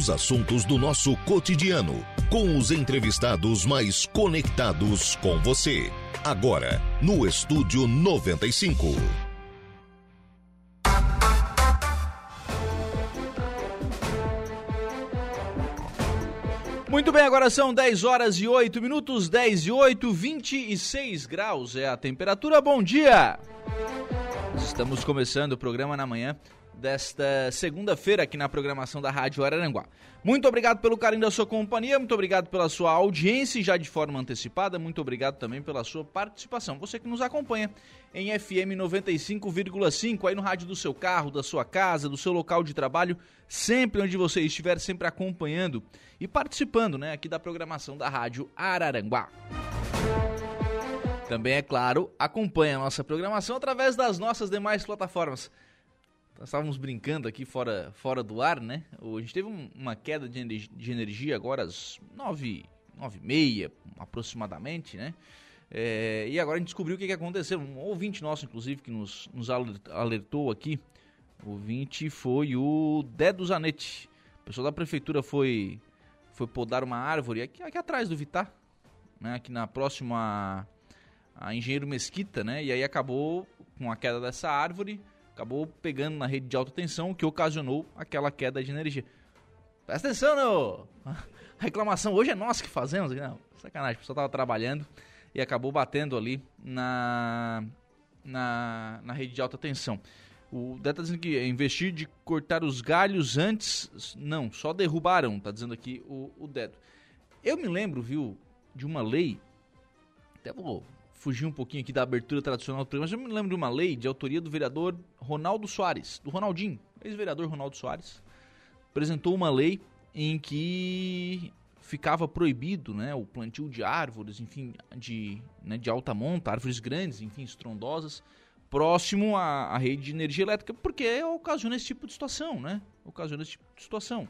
Os assuntos do nosso cotidiano, com os entrevistados mais conectados com você. Agora, no Estúdio 95. Muito bem, agora são 10 horas e 8 minutos, 10 e 8, 26 graus é a temperatura. Bom dia! Estamos começando o programa na manhã desta segunda-feira aqui na programação da Rádio Araranguá. Muito obrigado pelo carinho da sua companhia, muito obrigado pela sua audiência já de forma antecipada, muito obrigado também pela sua participação. Você que nos acompanha em FM 95,5 aí no rádio do seu carro, da sua casa, do seu local de trabalho, sempre onde você estiver, sempre acompanhando e participando, né, aqui da programação da Rádio Araranguá. Também, é claro, acompanha a nossa programação através das nossas demais plataformas nós estávamos brincando aqui fora, fora do ar, né? A gente teve uma queda de, de energia agora às nove, nove e meia, aproximadamente, né? É, e agora a gente descobriu o que, que aconteceu. Um ouvinte nosso, inclusive, que nos, nos alertou aqui, o ouvinte foi o Dedo Zanetti. O pessoal da prefeitura foi, foi podar uma árvore aqui, aqui atrás do Vitar, né? Aqui na próxima a Engenheiro Mesquita, né? E aí acabou com a queda dessa árvore acabou pegando na rede de alta tensão, que ocasionou aquela queda de energia. Presta atenção, não! A reclamação hoje é nós que fazemos. Não, sacanagem, o pessoal estava trabalhando e acabou batendo ali na, na, na rede de alta tensão. O Dé está dizendo que investir de cortar os galhos antes. Não, só derrubaram, está dizendo aqui o, o Dedo. Eu me lembro, viu, de uma lei. Até vou fugir um pouquinho aqui da abertura tradicional do programa, mas eu me lembro de uma lei de autoria do vereador Ronaldo Soares, do Ronaldinho, ex-vereador Ronaldo Soares, apresentou uma lei em que ficava proibido né, o plantio de árvores, enfim, de, né, de alta monta, árvores grandes, enfim, estrondosas, próximo à, à, rede de energia elétrica, porque ocasiona esse tipo de situação, né? Ocasiona esse tipo de situação.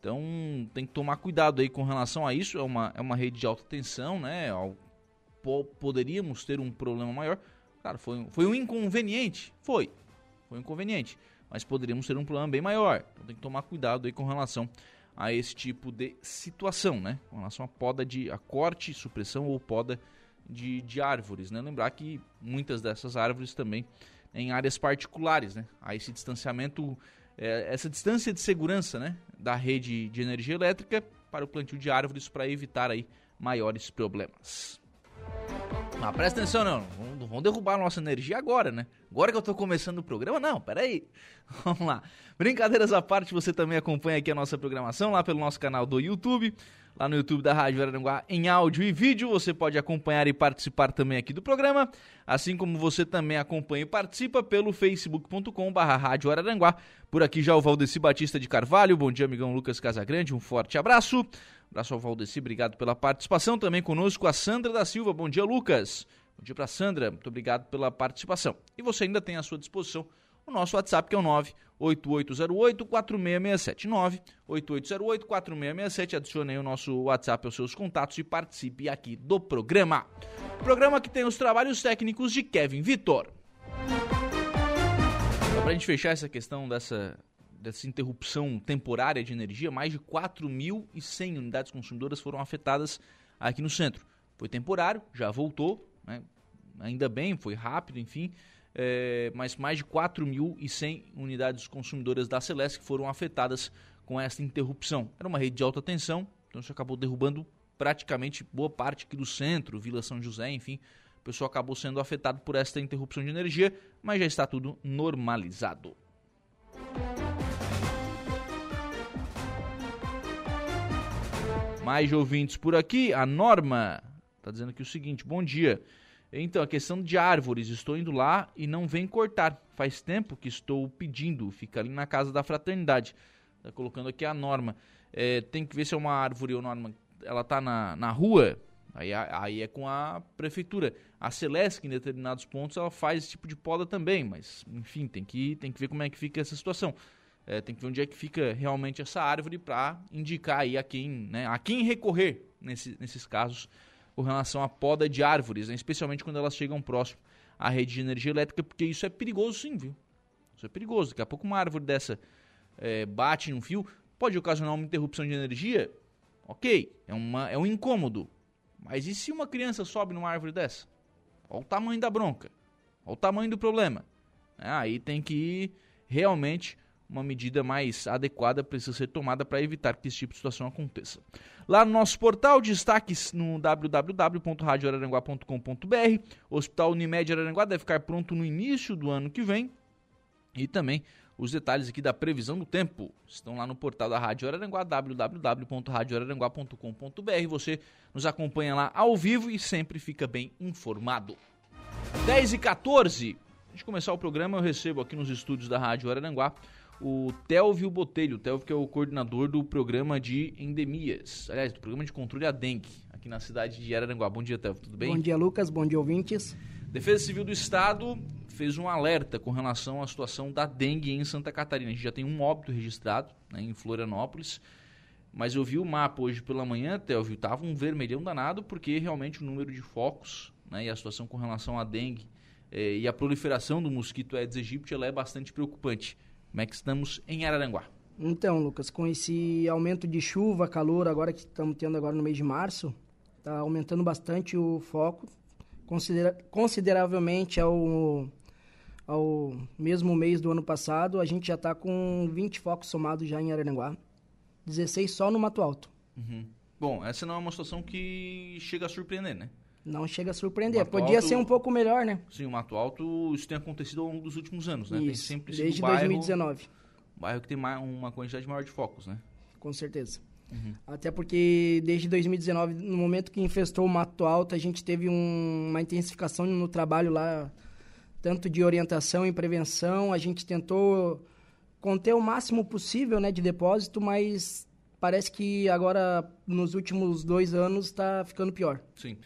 Então tem que tomar cuidado aí com relação a isso. É uma, é uma rede de alta tensão, né? Po poderíamos ter um problema maior. Claro, foi, foi um inconveniente. Foi. Foi um inconveniente. Mas poderíamos ter um problema bem maior. Então tem que tomar cuidado aí com relação a esse tipo de situação, né? Com relação à poda de a corte, supressão ou poda de, de árvores, né? Lembrar que muitas dessas árvores também em áreas particulares, né? Há esse distanciamento, é, essa distância de segurança, né? Da rede de energia elétrica para o plantio de árvores para evitar aí maiores problemas. Mas presta atenção, não. Não vão derrubar a nossa energia agora, né? Agora que eu tô começando o programa, não, peraí. Vamos lá. Brincadeiras à parte, você também acompanha aqui a nossa programação lá pelo nosso canal do YouTube, lá no YouTube da Rádio Araranguá, em áudio e vídeo. Você pode acompanhar e participar também aqui do programa, assim como você também acompanha e participa pelo facebook.com.br Rádio Araranguá. Por aqui já o Valdeci Batista de Carvalho. Bom dia, amigão Lucas Casagrande. Um forte abraço. Abraço ao Valdeci, obrigado pela participação. Também conosco a Sandra da Silva. Bom dia, Lucas. Bom dia para Sandra, muito obrigado pela participação. E você ainda tem à sua disposição o nosso WhatsApp, que é o 98808-4667. 98808-4667. Adicione aí o nosso WhatsApp aos seus contatos e participe aqui do programa. Programa que tem os trabalhos técnicos de Kevin Vitor. Para a gente fechar essa questão dessa dessa interrupção temporária de energia, mais de 4.100 unidades consumidoras foram afetadas aqui no centro. Foi temporário, já voltou, né? ainda bem, foi rápido, enfim, é, mas mais de 4.100 unidades consumidoras da Celeste foram afetadas com essa interrupção. Era uma rede de alta tensão, então isso acabou derrubando praticamente boa parte aqui do centro, Vila São José, enfim, o pessoal acabou sendo afetado por esta interrupção de energia, mas já está tudo normalizado. Mais ouvintes por aqui. A Norma está dizendo aqui o seguinte: bom dia. Então, a questão de árvores, estou indo lá e não vem cortar. Faz tempo que estou pedindo, fica ali na casa da fraternidade. Está colocando aqui a norma. É, tem que ver se é uma árvore ou norma. Ela está na, na rua, aí, aí é com a prefeitura. A Celesc, em determinados pontos, ela faz esse tipo de poda também, mas enfim, tem que, tem que ver como é que fica essa situação. É, tem que ver onde é que fica realmente essa árvore para indicar aí a quem, né, a quem recorrer nesse, nesses casos com relação à poda de árvores, né, especialmente quando elas chegam próximo à rede de energia elétrica, porque isso é perigoso sim, viu? Isso é perigoso. Daqui a pouco uma árvore dessa é, bate num fio, Pode ocasionar uma interrupção de energia? Ok, é, uma, é um incômodo. Mas e se uma criança sobe numa árvore dessa? Olha o tamanho da bronca. Olha o tamanho do problema. É, aí tem que ir realmente uma medida mais adequada precisa ser tomada para evitar que esse tipo de situação aconteça. Lá no nosso portal, destaques no www.radioararanguá.com.br. O Hospital Unimed Araranguá deve ficar pronto no início do ano que vem. E também os detalhes aqui da previsão do tempo estão lá no portal da Rádio Araranguá, www.radioararanguá.com.br. Você nos acompanha lá ao vivo e sempre fica bem informado. 10 e 14. Antes de começar o programa, eu recebo aqui nos estúdios da Rádio Araranguá o Telvio Botelho, o Telvio que é o coordenador do programa de endemias, aliás, do programa de controle da dengue, aqui na cidade de Araranguá. Bom dia, Telvio, tudo bem? Bom dia, Lucas, bom dia, ouvintes. Defesa Civil do Estado fez um alerta com relação à situação da dengue em Santa Catarina. A gente já tem um óbito registrado né, em Florianópolis, mas eu vi o mapa hoje pela manhã, Telvio, estava um vermelhão danado, porque realmente o número de focos né, e a situação com relação à dengue eh, e a proliferação do mosquito Aedes aegypti ela é bastante preocupante. Como é que estamos em Araranguá? Então, Lucas, com esse aumento de chuva, calor agora que estamos tendo agora no mês de março, está aumentando bastante o foco, considera consideravelmente ao, ao mesmo mês do ano passado, a gente já está com 20 focos somados já em Araranguá, 16 só no Mato Alto. Uhum. Bom, essa não é uma situação que chega a surpreender, né? Não chega a surpreender. Podia Alto, ser um pouco melhor, né? Sim, o Mato Alto, isso tem acontecido ao longo dos últimos anos, né? Isso, tem sempre desde bairro, 2019. bairro que tem uma quantidade maior de focos, né? Com certeza. Uhum. Até porque desde 2019, no momento que infestou o Mato Alto, a gente teve um, uma intensificação no trabalho lá, tanto de orientação e prevenção. A gente tentou conter o máximo possível né, de depósito, mas parece que agora, nos últimos dois anos, está ficando pior. Sim.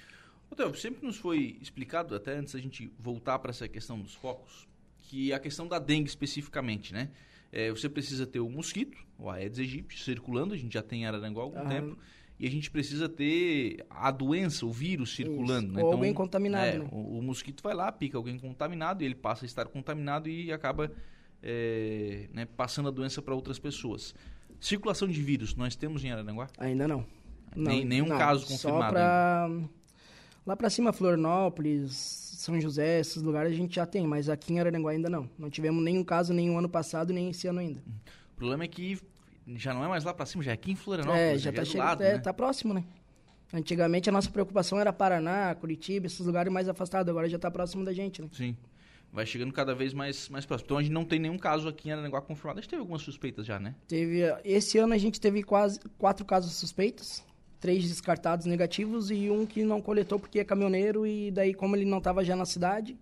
Otávio, sempre nos foi explicado, até antes da gente voltar para essa questão dos focos, que a questão da dengue especificamente, né? É, você precisa ter o mosquito, o Aedes aegypti, circulando, a gente já tem em Araranguá há algum tempo, e a gente precisa ter a doença, o vírus circulando. Né? Ou então, alguém contaminado, é, né? o, o, mosquito vai lá, pica alguém contaminado, e ele passa a estar contaminado e acaba é, né, passando a doença para outras pessoas. Circulação de vírus, nós temos em Araranguá? Ainda não. Nem, não nenhum não, caso confirmado. Só para... Lá para cima, Florianópolis, São José, esses lugares a gente já tem, mas aqui em Araranguá ainda não. Não tivemos nenhum caso nenhum ano passado, nem esse ano ainda. O problema é que já não é mais lá para cima, já é aqui em Florianópolis. É, já, está chegando, é, né? tá próximo, né? Antigamente a nossa preocupação era Paraná, Curitiba, esses lugares mais afastados, agora já está próximo da gente, né? Sim. Vai chegando cada vez mais, mais próximo. Então a gente não tem nenhum caso aqui em Araranguá confirmado. A gente teve algumas suspeitas já, né? Teve. Esse ano a gente teve quase quatro casos suspeitos três descartados negativos e um que não coletou porque é caminhoneiro e daí como ele não estava já na cidade,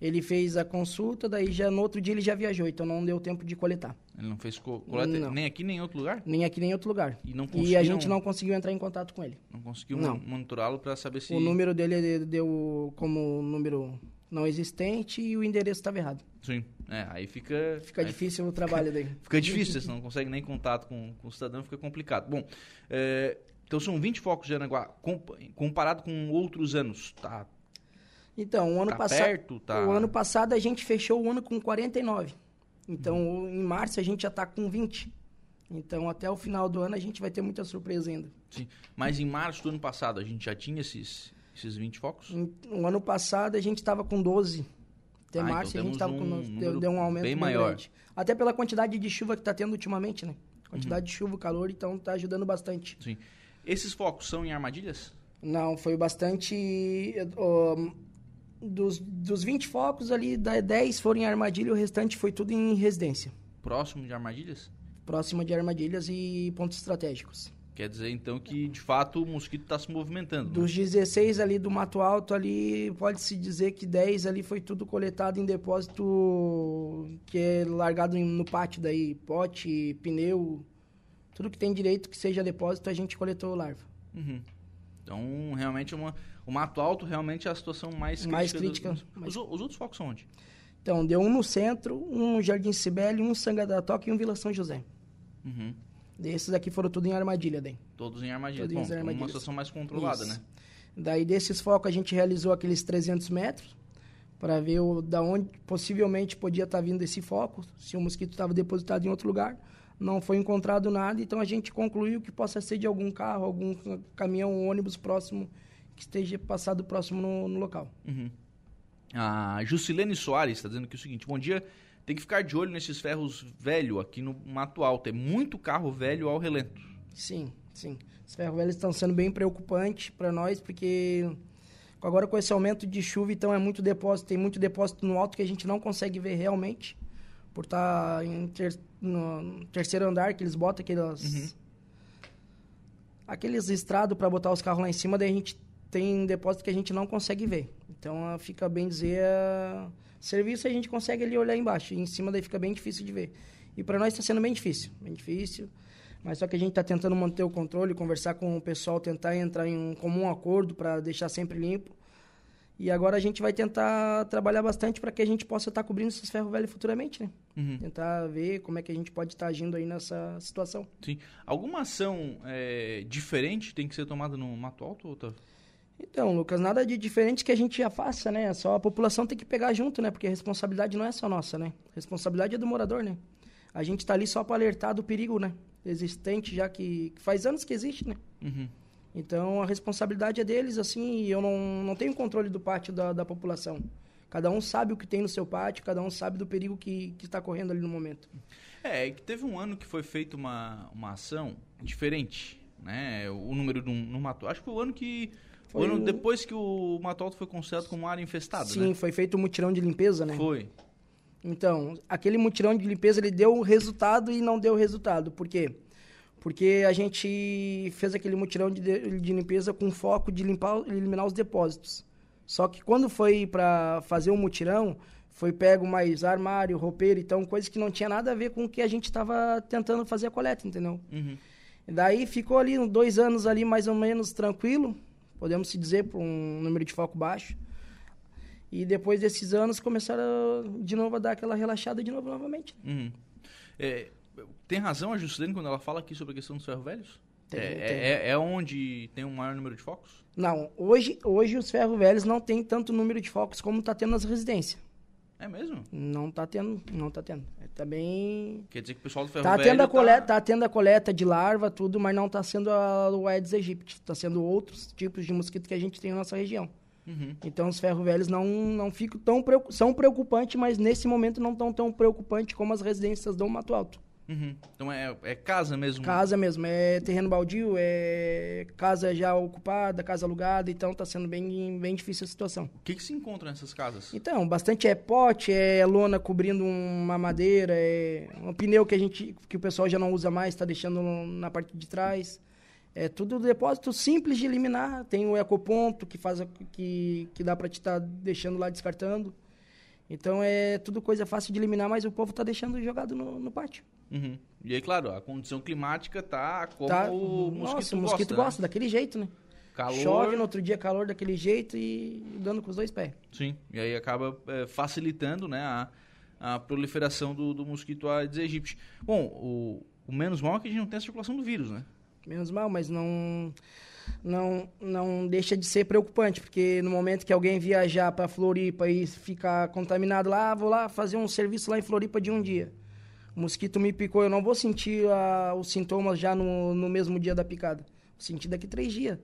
ele fez a consulta, daí já no outro dia ele já viajou, então não deu tempo de coletar. Ele não fez co coleta não. nem aqui nem em outro lugar? Nem aqui nem em outro lugar. E, não e a gente não conseguiu entrar em contato com ele. Não conseguiu monitorá-lo para saber se... O número dele deu como número não existente e o endereço estava errado. Sim, é, aí fica... Fica aí difícil o trabalho daí. fica difícil, você não consegue nem contato com, com o cidadão, fica complicado. Bom, é, então são 20 focos de Aranaguá, comparado com outros anos, tá? Então, o ano tá passado, perto, tá... o ano passado a gente fechou o ano com 49. Então, uhum. em março a gente já está com 20. Então, até o final do ano a gente vai ter muita surpresa ainda. Sim. Mas em março do ano passado a gente já tinha esses, esses 20 focos? No ano passado a gente estava com 12. Até ah, então março então a gente estava um com. Deu, deu, um aumento bem, bem maior. Grande. Até pela quantidade de chuva que está tendo ultimamente, né? Quantidade uhum. de chuva, calor, então está ajudando bastante. Sim. Esses focos são em armadilhas? Não, foi bastante. Uh, dos, dos 20 focos ali, 10 foram em armadilha, o restante foi tudo em residência. Próximo de armadilhas? Próximo de armadilhas e pontos estratégicos. Quer dizer, então, que de fato o mosquito está se movimentando. Dos né? 16 ali do Mato Alto, ali pode-se dizer que 10 ali foi tudo coletado em depósito que é largado no pátio daí, pote, pneu, tudo que tem direito que seja depósito, a gente coletou larva. Uhum. Então, realmente, uma, o Mato Alto realmente é a situação mais crítica. Mais crítica. Do, mais... Os, os, outros focos são onde? Então, deu um no centro, um no Jardim Sibeli, um Sanga da Toca e um Vila São José. Uhum. Desses aqui foram tudo em armadilha, daí. Todos em armadilha. Todos Bom, em armadilha. uma situação mais controlada, Isso. né? Daí, desses focos, a gente realizou aqueles 300 metros para ver o, da onde possivelmente podia estar tá vindo esse foco, se o mosquito estava depositado em outro lugar. Não foi encontrado nada, então a gente concluiu que possa ser de algum carro, algum caminhão, ônibus próximo que esteja passado próximo no, no local. Uhum. A Juscelene Soares está dizendo aqui o seguinte: bom dia. Tem que ficar de olho nesses ferros velho aqui no Mato Alto. É muito carro velho ao relento. Sim, sim. Os ferros velhos estão sendo bem preocupantes para nós, porque agora com esse aumento de chuva, então é muito depósito, tem muito depósito no alto que a gente não consegue ver realmente, por estar tá em ter, no terceiro andar, que eles botam aqueles, uhum. aqueles estrados para botar os carros lá em cima, daí a gente tem depósito que a gente não consegue ver. Então fica bem dizer, serviço a gente consegue ali olhar embaixo, e em cima daí fica bem difícil de ver. E para nós está sendo bem difícil, bem difícil. Mas só que a gente está tentando manter o controle, conversar com o pessoal, tentar entrar em um comum acordo para deixar sempre limpo. E agora a gente vai tentar trabalhar bastante para que a gente possa estar tá cobrindo esses ferros velhos futuramente, né? Uhum. Tentar ver como é que a gente pode estar tá agindo aí nessa situação. Sim. Alguma ação é, diferente tem que ser tomada no Mato Alto, Otávio? Então, Lucas, nada de diferente que a gente já faça, né? Só a população tem que pegar junto, né? Porque a responsabilidade não é só nossa, né? A responsabilidade é do morador, né? A gente está ali só para alertar do perigo, né? existente já que, faz anos que existe, né? Uhum. Então a responsabilidade é deles, assim, e eu não, não tenho controle do pátio da, da população. Cada um sabe o que tem no seu pátio, cada um sabe do perigo que, está correndo ali no momento. É, que teve um ano que foi feita uma, uma ação diferente, né? O número no, no Mato. Acho que foi o ano que. Foi o ano depois que o Mato Alto foi considerado como área infestada, Sim, né? foi feito um mutirão de limpeza, né? Foi. Então, aquele mutirão de limpeza, ele deu resultado e não deu resultado. Por quê? Porque a gente fez aquele mutirão de, de limpeza com foco de limpar, eliminar os depósitos. Só que quando foi para fazer o mutirão, foi pego mais armário, roupeiro, então coisas que não tinha nada a ver com o que a gente estava tentando fazer a coleta, entendeu? Uhum. Daí ficou ali dois anos ali mais ou menos tranquilo, podemos se dizer, por um número de foco baixo. E depois desses anos começaram de novo a dar aquela relaxada de novo novamente. Uhum. É, tem razão a Juscelino quando ela fala aqui sobre a questão dos ferros velhos? Tem, é, tem. É, é, onde tem um maior número de focos? Não, hoje, hoje os ferros velhos não tem tanto número de focos como está tendo nas residências. É mesmo? Não está tendo, não está tendo. É, tá bem... Quer dizer que o pessoal do ferro tá velho tendo a coleta, tá... tá tendo a coleta de larva, tudo, mas não está sendo a, o Aedes aegypti. Está sendo outros tipos de mosquito que a gente tem na nossa região. Uhum. Então os ferros velhos não, não ficam tão são preocupantes, mas nesse momento não estão tão preocupantes como as residências do Mato Alto. Uhum. Então é, é, casa mesmo? Casa mesmo, é terreno baldio, é casa já ocupada, casa alugada, então está sendo bem, bem difícil a situação. O que, que se encontra nessas casas? Então, bastante é pote, é lona cobrindo uma madeira, é um pneu que a gente que o pessoal já não usa mais, está deixando na parte de trás. É tudo depósito simples de eliminar. Tem o ecoponto que faz que, que dá para te estar tá deixando lá descartando. Então é tudo coisa fácil de eliminar, mas o povo está deixando jogado no, no pátio. Uhum. E aí, claro, a condição climática tá como tá, o mosquito nossa, o mosquito gosta, gosta, né? daquele jeito, né? Calor... Chove no outro dia calor daquele jeito e dando com os dois pés. Sim, e aí acaba é, facilitando né, a, a proliferação do, do mosquito Aedes aegypti. Bom, o, o menos mal é que a gente não tem a circulação do vírus, né? menos mal, mas não não não deixa de ser preocupante, porque no momento que alguém viajar para Floripa e ficar contaminado lá, ah, vou lá fazer um serviço lá em Floripa de um dia. O mosquito me picou, eu não vou sentir uh, os sintomas já no, no mesmo dia da picada. Vou sentir daqui três dias.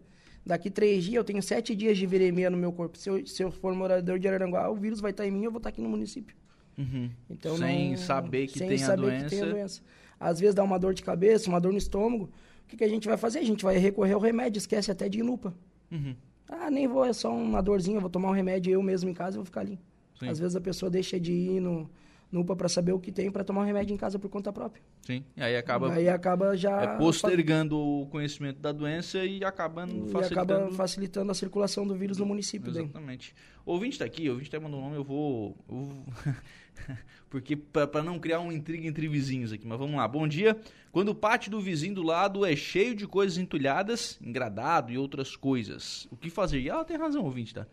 Daqui três dias eu tenho sete dias de viremia no meu corpo. Se eu, se eu for morador de Araranguá, o vírus vai estar em mim, eu vou estar aqui no município. Uhum. Então, sem não, saber que sem tem saber a doença. Que tem a doença. Às vezes dá uma dor de cabeça, uma dor no estômago. O que, que a gente vai fazer? A gente vai recorrer ao remédio, esquece até de inupa. Uhum. Ah, nem vou, é só uma dorzinha, vou tomar um remédio eu mesmo em casa e vou ficar ali. Sim. Às vezes a pessoa deixa de ir no, no UPA para saber o que tem para tomar um remédio em casa por conta própria. Sim, e aí acaba, aí acaba já é, postergando o conhecimento da doença e acabando e facilitando... acaba facilitando a circulação do vírus no município. Exatamente. Daí. O ouvinte está aqui, o ouvinte está mandando um nome, eu vou... Eu vou... Porque para não criar uma intriga entre vizinhos aqui, mas vamos lá. Bom dia. Quando o pátio do vizinho do lado é cheio de coisas entulhadas, engradado e outras coisas, o que fazer? E ela tem razão, ouvinte, tá?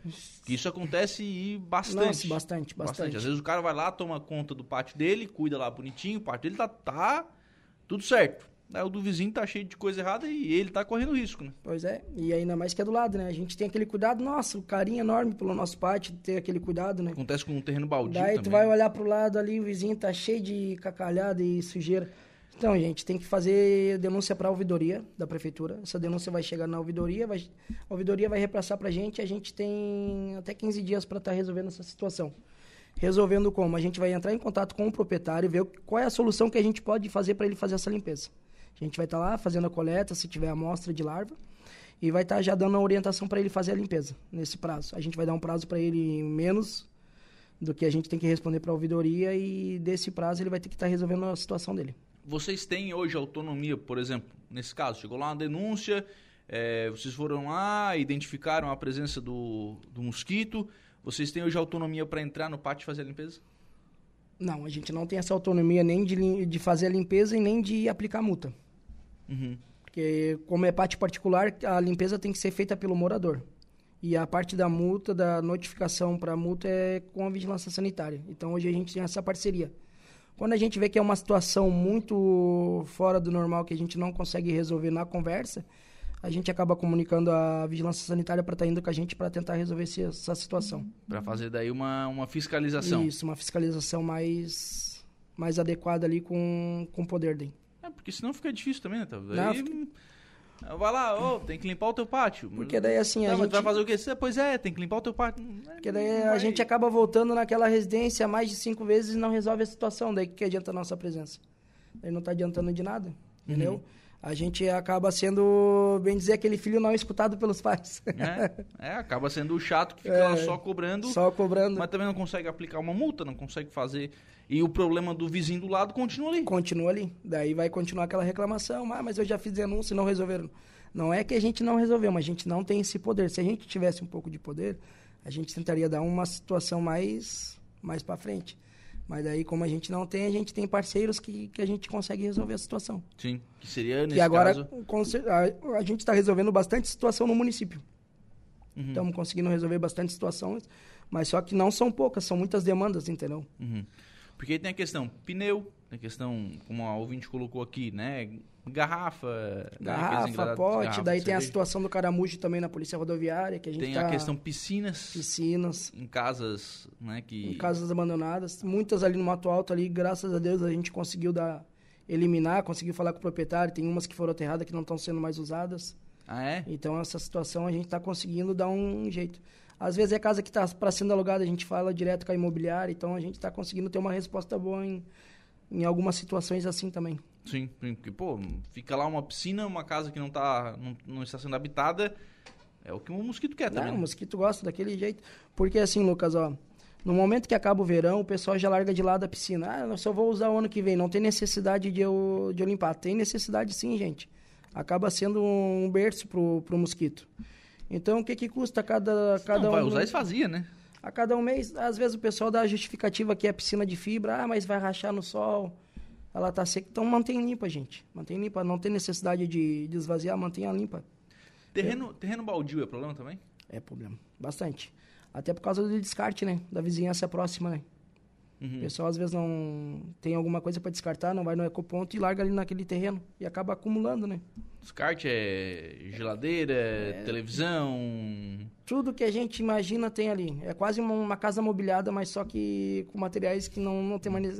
Que isso acontece bastante. Nossa, bastante, bastante, bastante. Às vezes o cara vai lá, toma conta do pátio dele, cuida lá bonitinho, o pátio dele tá, tá tudo certo. Aí o do vizinho tá cheio de coisa errada e ele tá correndo risco, né? Pois é, e ainda mais que é do lado, né? A gente tem aquele cuidado, nossa, o carinho enorme pelo nosso pátio, ter aquele cuidado, né? Acontece com um terreno baldio Daí também. tu vai olhar pro lado ali, o vizinho tá cheio de cacalhada e sujeira. Então, gente, tem que fazer denúncia para a ouvidoria da prefeitura. Essa denúncia vai chegar na ouvidoria, vai, a ouvidoria vai repassar para a gente. A gente tem até 15 dias para estar tá resolvendo essa situação. Resolvendo como? A gente vai entrar em contato com o proprietário, ver qual é a solução que a gente pode fazer para ele fazer essa limpeza. A gente vai estar tá lá fazendo a coleta, se tiver amostra de larva, e vai estar tá já dando a orientação para ele fazer a limpeza nesse prazo. A gente vai dar um prazo para ele menos do que a gente tem que responder para a ouvidoria e desse prazo ele vai ter que estar resolvendo a situação dele vocês têm hoje autonomia, por exemplo, nesse caso, chegou lá uma denúncia, é, vocês foram lá, identificaram a presença do, do mosquito, vocês têm hoje autonomia para entrar no pátio e fazer a limpeza? Não, a gente não tem essa autonomia nem de, de fazer a limpeza e nem de aplicar multa. Uhum. Porque, como é pátio particular, a limpeza tem que ser feita pelo morador. E a parte da multa, da notificação para a multa é com a vigilância sanitária. Então, hoje a gente tem essa parceria. Quando a gente vê que é uma situação muito fora do normal, que a gente não consegue resolver na conversa, a gente acaba comunicando a vigilância sanitária para estar tá indo com a gente para tentar resolver essa situação. Para fazer daí uma, uma fiscalização. Isso, uma fiscalização mais, mais adequada ali com, com o poder dele. É, porque senão fica difícil também, né? Daí, não, Vai lá, oh, tem que limpar o teu pátio. Porque daí assim tá, a gente... vai fazer o quê? Pois é, tem que limpar o teu pátio. Porque daí a gente acaba voltando naquela residência mais de cinco vezes e não resolve a situação. Daí que adianta a nossa presença? Daí não está adiantando de nada, entendeu? Uhum. A gente acaba sendo, bem dizer, aquele filho não escutado pelos pais. É, é acaba sendo o chato que fica é, lá só cobrando. Só cobrando. Mas também não consegue aplicar uma multa, não consegue fazer e o problema do vizinho do lado continua ali. Continua ali. Daí vai continuar aquela reclamação. Ah, mas eu já fiz denúncia e não resolveram. Não é que a gente não resolveu, mas a gente não tem esse poder. Se a gente tivesse um pouco de poder, a gente tentaria dar uma situação mais, mais para frente. Mas daí, como a gente não tem, a gente tem parceiros que, que a gente consegue resolver a situação. Sim, que seria nesse que agora, caso... a, a gente está resolvendo bastante situação no município. Uhum. Estamos conseguindo resolver bastante situações, mas só que não são poucas, são muitas demandas, entendeu? Uhum. Porque tem a questão pneu, tem a questão, como a ouvinte colocou aqui, né? Garrafa. Né, garrafa, né? pote. Garrafa daí tem a situação do caramujo também na polícia rodoviária, que a gente Tem tá... a questão piscinas. Piscinas. Em casas, né? Que... Em casas abandonadas. Muitas ali no Mato Alto ali, graças a Deus, a gente conseguiu dar... Eliminar, conseguiu falar com o proprietário. Tem umas que foram aterradas que não estão sendo mais usadas. Ah, é? Então, essa situação a gente está conseguindo dar um jeito. Às vezes é casa que está para sendo alugada, a gente fala direto com a imobiliária, então a gente está conseguindo ter uma resposta boa em, em algumas situações assim também. Sim, porque, pô, fica lá uma piscina, uma casa que não, tá, não, não está sendo habitada, é o que um mosquito quer também. Não, o mosquito gosta daquele jeito. Porque assim, Lucas, ó, no momento que acaba o verão, o pessoal já larga de lado a piscina. Ah, eu só vou usar o ano que vem, não tem necessidade de eu, de eu limpar. Tem necessidade sim, gente. Acaba sendo um berço pro, pro mosquito. Então, o que, que custa cada, cada não, um... vai usar isso fazia, né? A cada um mês, às vezes o pessoal dá a justificativa que é piscina de fibra, ah, mas vai rachar no sol, ela tá seca. Então, mantém limpa, gente. Mantém limpa, não tem necessidade de, de esvaziar, mantenha limpa. Terreno, é. terreno baldio é problema também? É problema, bastante. Até por causa do descarte, né? Da vizinhança próxima, né? Uhum. O pessoal às vezes não tem alguma coisa para descartar, não vai no ecoponto e larga ali naquele terreno e acaba acumulando, né? Descarte é geladeira, é... televisão. Tudo que a gente imagina tem ali. É quase uma, uma, casa mobiliada, mas só que com materiais que não, não tem mais.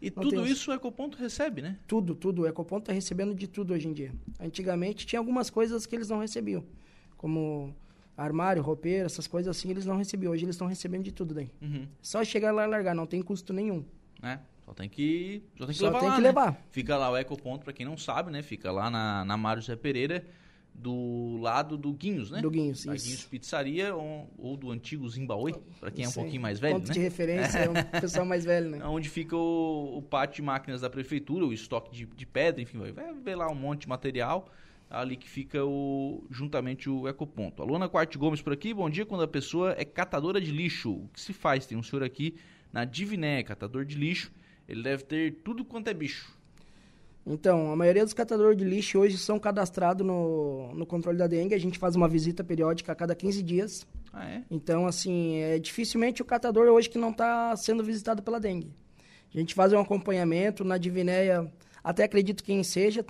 E tudo isso o Ecoponto recebe, né? Tudo, tudo. O Ecoponto está recebendo de tudo hoje em dia. Antigamente tinha algumas coisas que eles não recebiam, como armário, roupeiro, essas coisas assim, eles não recebiam. Hoje eles estão recebendo de tudo daí. Uhum. Só chegar lá e largar, não tem custo nenhum. É, só tem que, só tem que só levar tem lá, que né? levar. Fica lá o Ecoponto, para quem não sabe, né? Fica lá na, na Mário Zé Pereira, do lado do Guinhos, né? Do Guinhos, da isso. Guinhos Pizzaria ou, ou do antigo Zimbaue, para quem é um pouquinho mais velho, Ponto né? de referência, é um pessoal mais velho, né? Onde fica o, o pátio de máquinas da prefeitura, o estoque de, de pedra, enfim, vai ver lá um monte de material ali que fica o juntamente o ecoponto. Aluna Quarte Gomes por aqui, bom dia. Quando a pessoa é catadora de lixo, o que se faz? Tem um senhor aqui na Diviné, catador de lixo, ele deve ter tudo quanto é bicho. Então, a maioria dos catadores de lixo hoje são cadastrados no, no controle da dengue. A gente faz uma visita periódica a cada 15 dias. Ah, é? Então, assim, é dificilmente o catador hoje que não está sendo visitado pela dengue. A gente faz um acompanhamento na Divinéia, até acredito quem seja,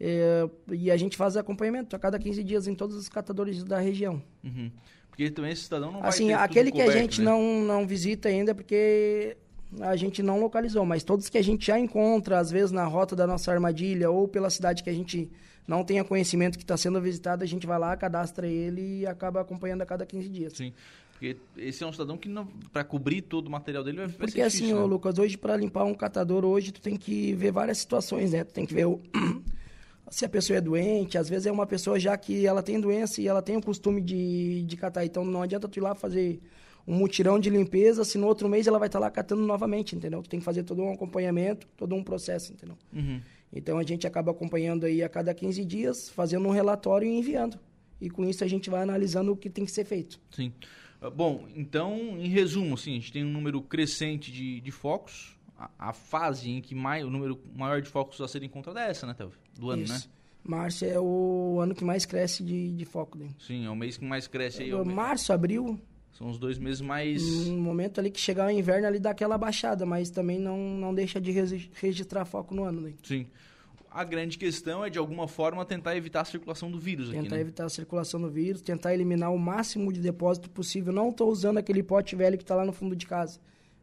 é, e a gente faz acompanhamento a cada 15 dias em todos os catadores da região. Uhum. Porque também esse cidadão não assim, vai aquele que coberto, a gente né? não, não visita ainda, porque a gente não localizou, mas todos que a gente já encontra, às vezes na rota da nossa armadilha ou pela cidade que a gente não tenha conhecimento que está sendo visitado, a gente vai lá, cadastra ele e acaba acompanhando a cada 15 dias. Sim. Porque esse é um cidadão que, para cobrir todo o material dele, vai, vai Porque assim, difícil, ô, né? Lucas, hoje para limpar um catador, hoje tu tem que ver várias situações, né? Tu tem que ver o... se a pessoa é doente, às vezes é uma pessoa já que ela tem doença e ela tem o costume de, de catar. Então não adianta tu ir lá fazer um mutirão de limpeza, se no outro mês ela vai estar lá catando novamente, entendeu? Tu tem que fazer todo um acompanhamento, todo um processo, entendeu? Uhum. Então a gente acaba acompanhando aí a cada 15 dias, fazendo um relatório e enviando. E com isso a gente vai analisando o que tem que ser feito. Sim. Ah, Bom, então, em resumo, assim, a gente tem um número crescente de, de focos. A, a fase em que mais, o número maior de focos a serem encontrado é essa, né, Théo? Do ano, Isso. né? Março é o ano que mais cresce de, de foco. Né? Sim, é o mês que mais cresce aí. é o mês- Março, abril, São os dois meses mais. no momento ali que chegar o inverno ali dá aquela baixada, mas também não, não deixa de registrar foco no ano. Né? Sim. A grande questão é, de alguma forma, tentar evitar a circulação do vírus aqui, Tentar né? evitar a circulação do vírus, tentar eliminar o máximo de depósito possível. Não estou usando aquele pote velho que está lá no fundo de casa.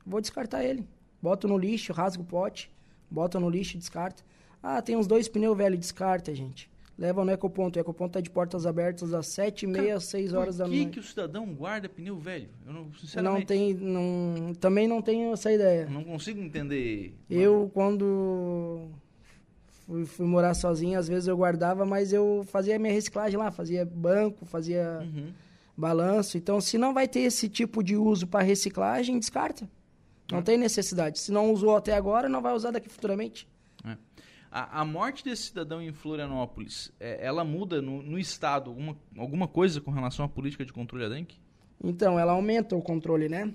Vou descartar ele. Boto no lixo, rasgo o pote, bota no lixo descarta. Ah, tem uns dois pneus velhos, descarta, gente. Leva no ecoponto. O ecoponto tá de portas abertas às sete e meia, seis horas da Por que, o cidadão guarda pneu velho? Eu não, Não sinceramente, tem, não, também não tenho essa ideia. não consigo entender. Eu, quando fui, fui morar sozinho, às vezes eu guardava, mas eu fazia minha reciclagem lá, fazia banco, fazia Uhum. balanço. Então, se não vai ter esse tipo de uso para reciclagem, descarta. Não Hum. tem necessidade. Se não usou até agora, não vai usar daqui futuramente. É. A, a morte desse cidadão em Florianópolis, é, ela muda no, no estado alguma, alguma coisa com relação à política de controle da dengue? Então, ela aumenta o controle, né?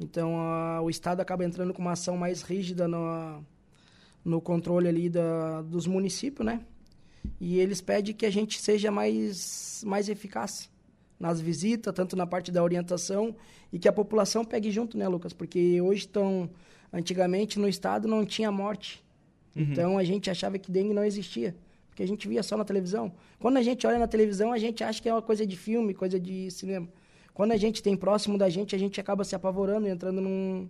Então, a- o Estado acaba entrando com uma ação mais rígida no, no controle ali da, dos municípios, né? E eles pedem que a gente seja mais, mais eficaz nas visitas, tanto na parte da orientação, e que a população pegue junto, né, Lucas? Porque hoje estão... Antigamente, no Estado, não tinha morte. Então, a gente achava que dengue não existia. Porque a gente via só na televisão. Quando a gente olha na televisão, a gente acha que é uma coisa de filme, coisa de cinema. Quando a gente tem próximo da gente, a gente acaba se apavorando, entrando num,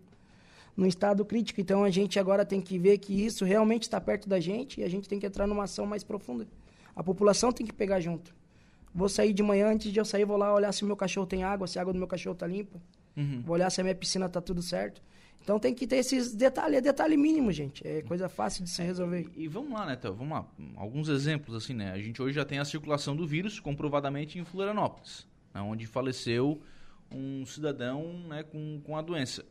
num estado crítico. Então a gente agora tem que ver que isso realmente está perto da gente e a gente tem que entrar numa ação mais profunda. A população tem que pegar junto. Vou sair de manhã, antes de eu sair, vou lá olhar se meu cachorro tem água, se a água do meu cachorro está limpa. Uhum. Vou olhar se a minha piscina está tudo certo. Então tem que ter esses detalhes, é detalhe mínimo, gente. É coisa fácil de se resolver. E, e vamos lá, né, Théo? Vamos lá. Alguns exemplos, assim, né? A gente hoje já tem a circulação do vírus comprovadamente em Florianópolis, né, onde faleceu um cidadão né, com, com a doença.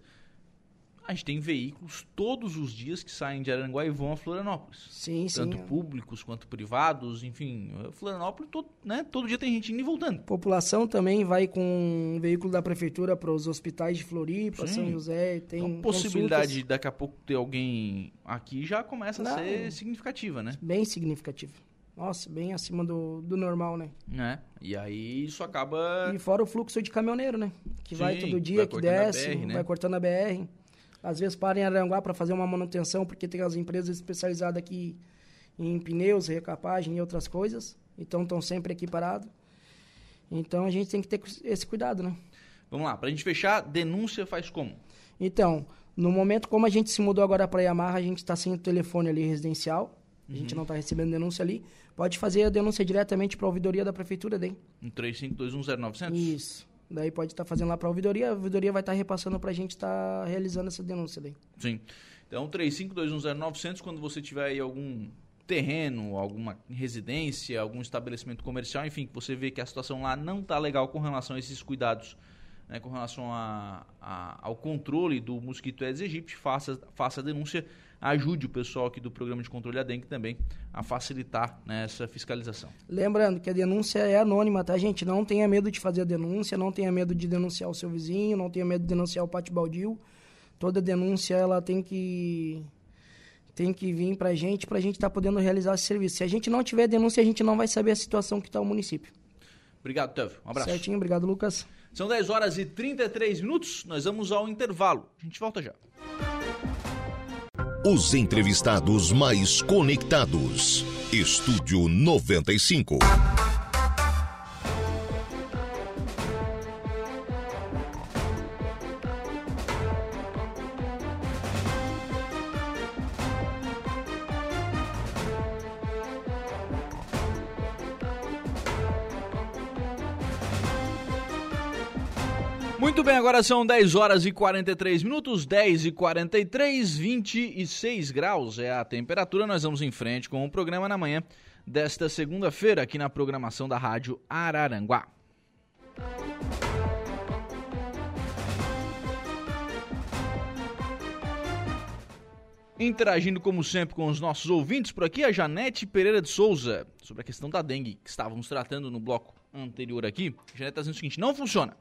A gente tem veículos todos os dias que saem de Aranguá e vão a Florianópolis. Sim, sim. Tanto públicos quanto privados, enfim. Florianópolis, todo, né, todo dia tem gente indo e voltando. população também vai com um veículo da prefeitura para os hospitais de Floripa, Sim. São José, tem Então, a possibilidade de consultas daqui a pouco ter alguém aqui já começa a Não. ser significativa, né? bem significativa. Nossa, bem acima do, do normal, né? né? E aí isso acaba. E fora o fluxo de caminhoneiro, né? Que vai Sim, todo dia, vai que a desce, BR, né? vai cortando a BR. Às vezes para em Aranguá para fazer uma manutenção, porque tem as empresas especializadas aqui em pneus, recapagem e outras coisas. Então estão sempre aqui parados. Então a gente tem que ter esse cuidado, né? Vamos lá, pra gente fechar, denúncia faz como? Então, no momento, como a gente se mudou agora para Yamaha, a gente está sem o telefone ali residencial. A gente não está recebendo denúncia ali. Pode fazer a denúncia diretamente para a ouvidoria da prefeitura daí. Um 35210900? Isso. Daí pode estar fazendo lá para a ouvidoria. A ouvidoria vai estar repassando para a gente estar realizando essa denúncia daí. Sim. Então, 35210900, quando você tiver aí algum terreno, alguma residência, algum estabelecimento comercial, enfim, que você vê que a situação lá não está legal com relação a esses cuidados, né, com relação a, a- ao controle do mosquito Aedes aegypti, faça, faça a denúncia, ajude o pessoal aqui do programa de controle da dengue também a facilitar né, essa fiscalização. Lembrando que a denúncia é anônima, tá, gente? Não tenha medo de fazer a denúncia, não tenha medo de denunciar o seu vizinho, não tenha medo de denunciar o pátio baldio. Toda denúncia, ela tem que tem que vir pra gente, pra gente estar podendo realizar esse serviço. Se a gente não tiver denúncia, a gente não vai saber a situação que está o município. Obrigado, Tevio. Um abraço. Certinho? Obrigado, Lucas. São 10 horas e 33 minutos, nós vamos ao intervalo. A gente volta já. Os entrevistados mais conectados. Estúdio 95. Agora são 10 horas e 43 minutos, 10 e 43, 26 graus é a temperatura. Nós vamos em frente com o programa na manhã desta segunda-feira aqui na programação da Rádio Araranguá. Interagindo como sempre com os nossos ouvintes por aqui, a Janete Pereira de Souza, sobre a questão da dengue que estávamos tratando no bloco anterior aqui. A Janete está dizendo o seguinte: não funciona.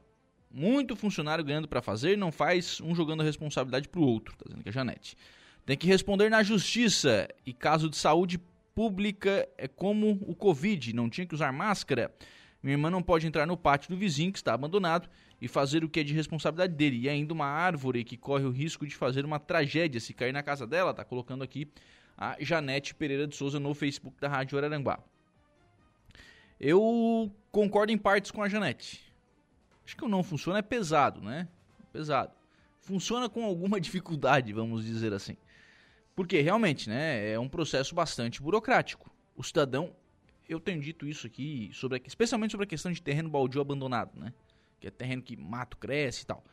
Muito funcionário ganhando para fazer, não faz um jogando a responsabilidade para o outro, tá dizendo que é a Janete. Tem que responder na justiça e caso de saúde pública é como o Covid, não tinha que usar máscara. Minha irmã não pode entrar no pátio do vizinho que está abandonado e fazer o que é de responsabilidade dele. E ainda uma árvore que corre o risco de fazer uma tragédia se cair na casa dela, tá colocando aqui a Janete Pereira de Souza no Facebook da Rádio Araranguá. Eu concordo em partes com a Janete. Acho que o não funciona é pesado, né? Pesado. Funciona com alguma dificuldade, vamos dizer assim. Porque realmente, né, é um processo bastante burocrático. O cidadão, eu tenho dito isso aqui, sobre, especialmente sobre a questão de terreno baldio abandonado, né? Que é terreno que mato cresce e tal.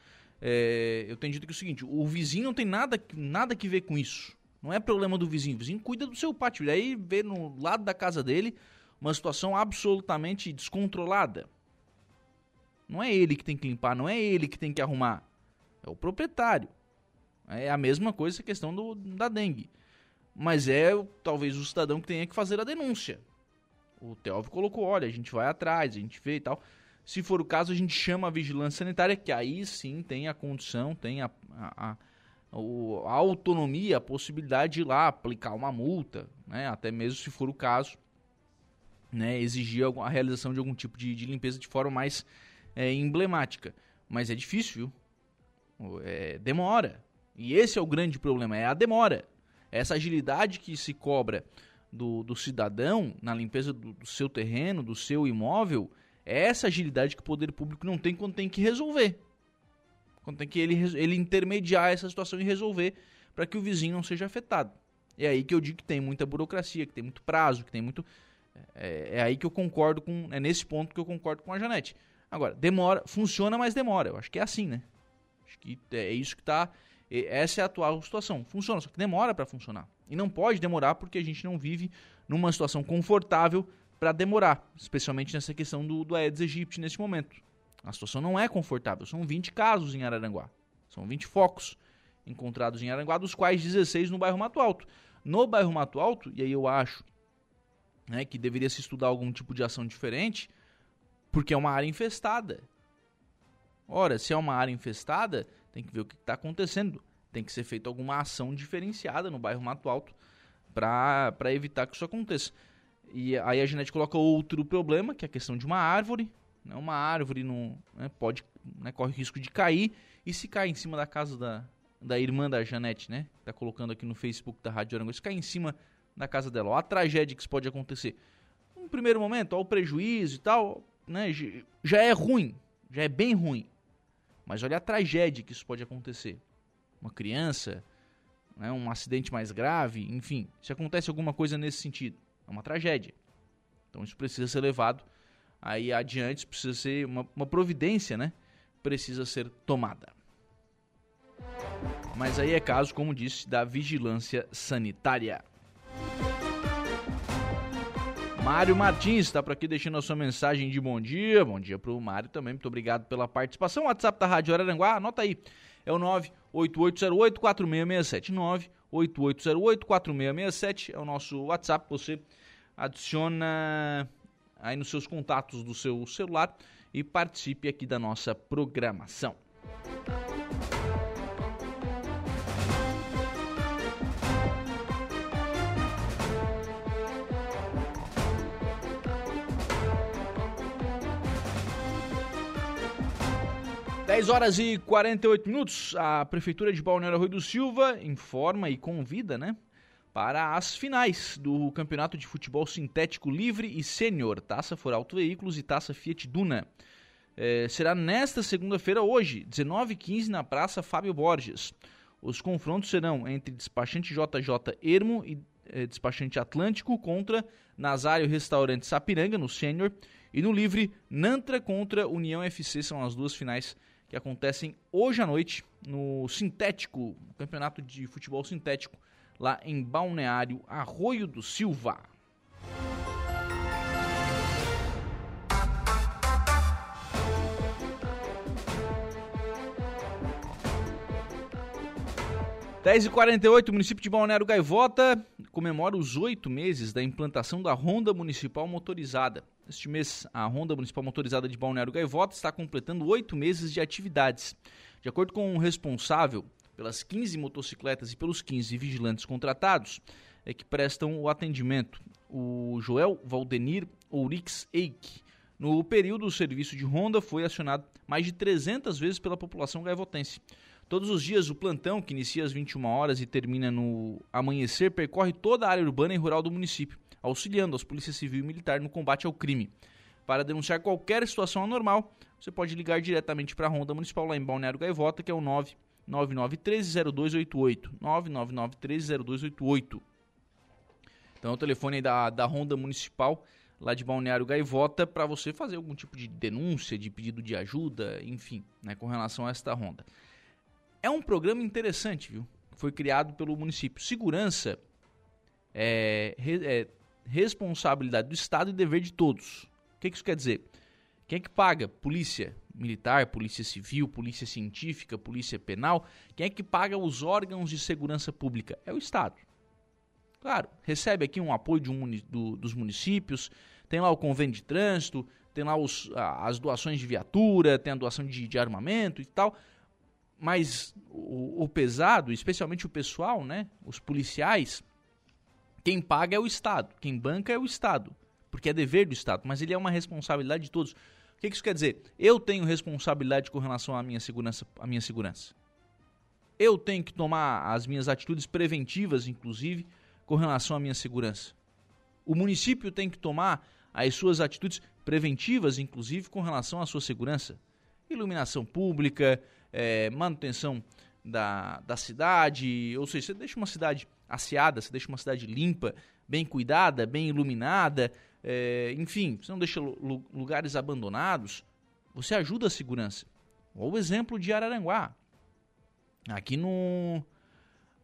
É, eu tenho dito que é o seguinte, o vizinho não tem nada, nada que ver com isso. Não é problema do vizinho. O vizinho cuida do seu pátio. E aí vê no lado da casa dele uma situação absolutamente descontrolada. Não é ele que tem que limpar, não é ele que tem que arrumar. É o proprietário. É a mesma coisa a questão do, da dengue. Mas é talvez o cidadão que tenha que fazer a denúncia. O Teófilo colocou, olha, a gente vai atrás, a gente vê e tal. Se for o caso, a gente chama a vigilância sanitária, que aí sim tem a condição, tem a, a, a, a autonomia, a possibilidade de ir lá aplicar uma multa, né? até mesmo se for o caso, né? exigir a realização de algum tipo de, de limpeza de forma mais é, emblemática. Mas é difícil, viu? É, demora. E esse é o grande problema, é a demora. Essa agilidade que se cobra do, do cidadão na limpeza do, do, seu terreno, do seu imóvel, é essa agilidade que o poder público não tem quando tem que resolver. Quando tem que ele, ele intermediar essa situação e resolver para que o vizinho não seja afetado. É aí que eu digo que tem muita burocracia, que tem muito prazo, que tem muito. É, é aí que eu concordo com. É nesse ponto que eu concordo com a Janete. Agora, demora, funciona, mas demora. Eu acho que é assim, né? Acho que é isso que está. Essa é a atual situação. Funciona, só que demora para funcionar. E não pode demorar porque a gente não vive numa situação confortável para demorar, especialmente nessa questão do, do Aedes aegypti nesse momento. A situação não é confortável. São 20 casos em Araranguá. São 20 focos encontrados em Araranguá, dos quais 16 no bairro Mato Alto. No bairro Mato Alto, e aí eu acho né, que deveria se estudar algum tipo de ação diferente, porque é uma área infestada. Ora, se é uma área infestada, tem que ver o que está acontecendo. Tem que ser feita alguma ação diferenciada no bairro Mato Alto para evitar que isso aconteça. E aí a Genete coloca outro problema, que é a questão de uma árvore. Né? Uma árvore não, né, pode, né, corre risco de cair. E se cair em cima da casa da, da irmã da Janete, né? Tá colocando aqui no Facebook da Rádio Aranguá. Se cair em cima da casa dela, ó, a tragédia que isso pode acontecer. No primeiro momento, ó, o prejuízo e tal, né, já é ruim, já é bem ruim. Mas olha a tragédia que isso pode acontecer. Uma criança, né, um acidente mais grave, enfim, se acontece alguma coisa nesse sentido, é uma tragédia. Então isso precisa ser levado aí adiante, precisa ser uma, uma providência, né? Precisa ser tomada. Mas aí é caso, como disse, da vigilância sanitária. Mário Martins está por aqui deixando a sua mensagem de bom dia. Bom dia para o Mário também. Muito obrigado pela participação. O WhatsApp da Rádio Araranguá, anota aí. É o 98808-4667. 98808-4667 é o nosso WhatsApp. Você adiciona aí nos seus contatos do seu celular e participe aqui da nossa programação. 10 horas e 48 minutos. A Prefeitura de Balneário Rui do Silva informa e convida, né? Para as finais do Campeonato de Futebol Sintético Livre e Sênior, Taça For Veículos e Taça Fiat Duna. É, será nesta segunda-feira, hoje, 19h15, na Praça Fábio Borges. Os confrontos serão entre despachante JJ Ermo e é, despachante Atlântico contra Nazário Restaurante Sapiranga, no Sênior. E no Livre, Nantra contra União FC, são as duas finais que acontecem hoje à noite no Sintético, Campeonato de Futebol Sintético, lá em Balneário Arroio do Silva. 10h48, o município de Balneário Gaivota comemora os oito meses da implantação da Ronda Municipal Motorizada. Este mês, a Ronda Municipal Motorizada de Balneário Gaivota está completando oito meses de atividades. De acordo com o responsável pelas 15 motocicletas e pelos 15 vigilantes contratados, é que prestam o atendimento, o Joel Valdenir Ourix Eik. No período, o serviço de Ronda foi acionado mais de 300 vezes pela população gaivotense. Todos os dias, o plantão, que inicia às 21 horas e termina no amanhecer, percorre toda a área urbana e rural do município, auxiliando as polícias civil e militar no combate ao crime. Para denunciar qualquer situação anormal, você pode ligar diretamente para a Ronda Municipal lá em Balneário Gaivota, que é o 999130288. 999130288. Então é o telefone da, da Ronda Municipal lá de Balneário Gaivota para você fazer algum tipo de denúncia, de pedido de ajuda, enfim, né, com relação a esta ronda. É um programa interessante, viu? Foi criado pelo município. Segurança é, é responsabilidade do Estado e dever de todos. O que, que isso quer dizer? Quem é que paga? Polícia militar, polícia civil, polícia científica, polícia penal. Quem é que paga os órgãos de segurança pública? É o Estado. Claro, recebe aqui um apoio um, do, dos municípios, tem lá o convênio de trânsito, tem lá os, as doações de viatura, tem a doação de, de armamento e tal, mas o, o, pesado, especialmente o pessoal, né, os policiais, quem paga é o Estado, quem banca é o Estado, porque é dever do Estado, mas ele é uma responsabilidade de todos. O que, que isso quer dizer? Eu tenho responsabilidade com relação à minha segurança, à minha segurança. Eu tenho que tomar as minhas atitudes preventivas, inclusive, com relação à minha segurança. O município tem que tomar as suas atitudes preventivas, inclusive, com relação à sua segurança. Iluminação pública, é, manutenção da, da cidade, ou seja, você deixa uma cidade asseada, você deixa uma cidade limpa, bem cuidada, bem iluminada, é, enfim, você não deixa lugares abandonados, você ajuda a segurança. Ou o exemplo de Araranguá, aqui no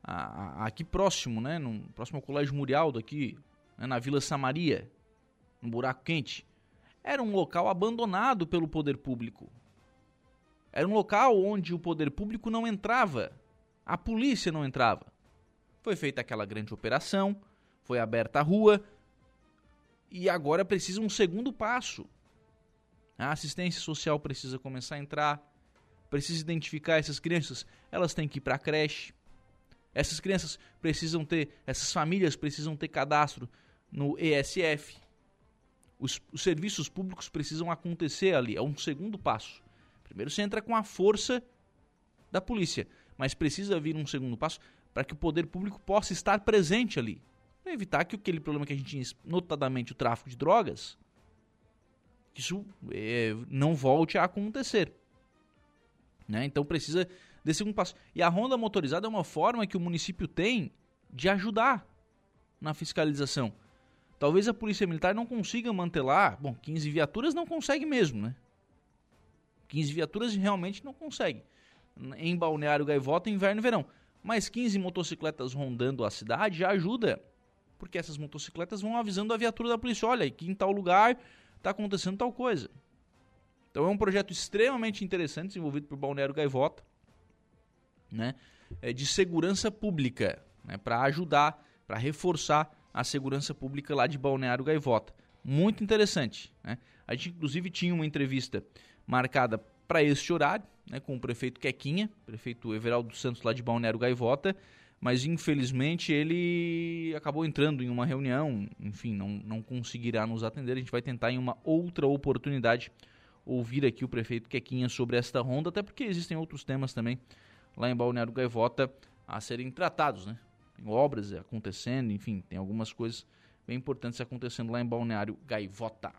aqui próximo, né, no próximo ao Colégio Murialdo aqui, né, na Vila Samaria, no Buraco Quente, era um local abandonado pelo poder público. Era um local onde o poder público não entrava, a polícia não entrava. Foi feita aquela grande operação, foi aberta a rua e agora precisa um segundo passo. A assistência social precisa começar a entrar, precisa identificar essas crianças, elas têm que ir para a creche. Essas crianças precisam ter, essas famílias precisam ter cadastro no ESF. Os, os serviços públicos precisam acontecer ali, é um segundo passo. Primeiro você entra com a força da polícia, mas precisa vir um segundo passo para que o poder público possa estar presente ali. Para evitar que aquele problema que a gente tinha, notadamente o tráfico de drogas, isso é, não volte a acontecer. Né? Então precisa desse segundo passo. E a ronda motorizada é uma forma que o município tem de ajudar na fiscalização. Talvez a polícia militar não consiga manter lá, bom, 15 viaturas não consegue mesmo, né? 15 viaturas realmente não consegue. Em Balneário Gaivota, inverno e verão. Mas 15 motocicletas rondando a cidade já ajuda. Porque essas motocicletas vão avisando a viatura da polícia: olha, aqui em tal lugar está acontecendo tal coisa. Então é um projeto extremamente interessante desenvolvido por Balneário Gaivota, né, é de segurança pública, né, para ajudar, para reforçar a segurança pública lá de Balneário Gaivota. Muito interessante. Né? A gente inclusive tinha uma entrevista marcada para este horário, né, com o prefeito Quequinha, prefeito Everaldo Santos lá de Balneário Gaivota, mas infelizmente ele acabou entrando em uma reunião, enfim, não, não conseguirá nos atender. A gente vai tentar em uma outra oportunidade ouvir aqui o prefeito Quequinha sobre esta ronda, até porque existem outros temas também lá em Balneário Gaivota a serem tratados, né? Tem obras acontecendo, enfim, tem algumas coisas bem importantes acontecendo lá em Balneário Gaivota.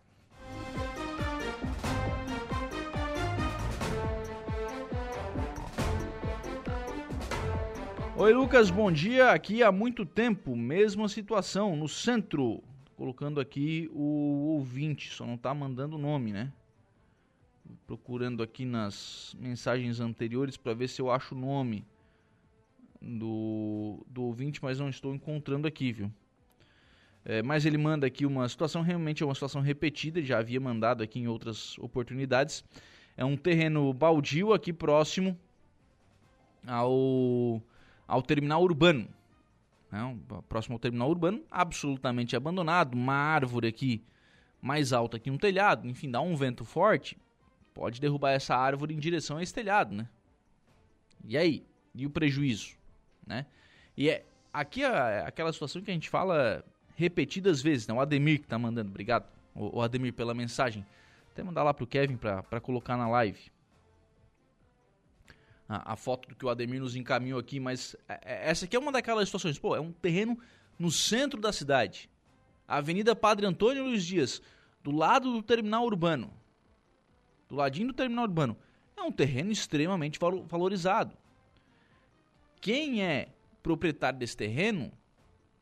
Oi Lucas, bom dia. Aqui há muito tempo, mesma situação, no centro. Colocando aqui o ouvinte, só não está mandando o nome, né? procurando aqui nas mensagens anteriores para ver se eu acho o nome do, do ouvinte, mas não estou encontrando aqui, viu? É, mas ele manda aqui uma situação, realmente é uma situação repetida, já havia mandado aqui em outras oportunidades. É um terreno baldio aqui próximo ao, ao terminal urbano. Né? Próximo ao terminal urbano, absolutamente abandonado. Uma árvore aqui mais alta que um telhado, enfim, dá um vento forte, pode derrubar essa árvore em direção a esse telhado, né? E aí? E o prejuízo, né? E é aqui é aquela situação que a gente fala repetidas vezes, né? O Ademir que tá mandando, obrigado, o Ademir pela mensagem. Até mandar lá pro Kevin para colocar na live. A, a, foto do que o Ademir nos encaminhou aqui, mas é, é, essa aqui é uma daquelas situações, pô, é um terreno no centro da cidade. Avenida Padre Antônio Luiz Dias, do lado do terminal urbano. Do ladinho do terminal urbano. É um terreno extremamente valorizado. Quem é proprietário desse terreno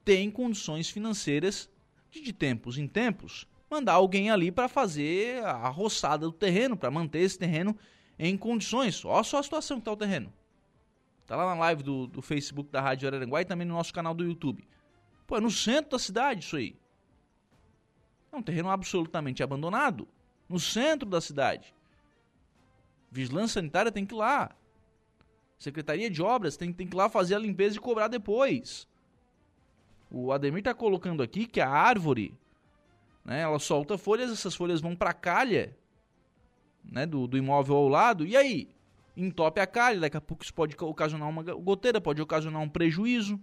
tem condições financeiras de, de tempos em tempos, mandar alguém ali para fazer a roçada do terreno, para manter esse terreno em condições. Olha só a situação que está o terreno. Tá lá na live do, do Facebook da Rádio Araranguá e também no nosso canal do YouTube. Pô, é no centro da cidade isso aí. É um terreno absolutamente abandonado. No centro da cidade. Vigilância sanitária tem que ir lá. Secretaria de Obras tem, tem que ir lá fazer a limpeza e cobrar depois. O Ademir está colocando aqui que a árvore, né, ela solta folhas, essas folhas vão para a calha né, do, do imóvel ao lado, e aí? Entope a calha, daqui a pouco isso pode ocasionar uma goteira, pode ocasionar um prejuízo.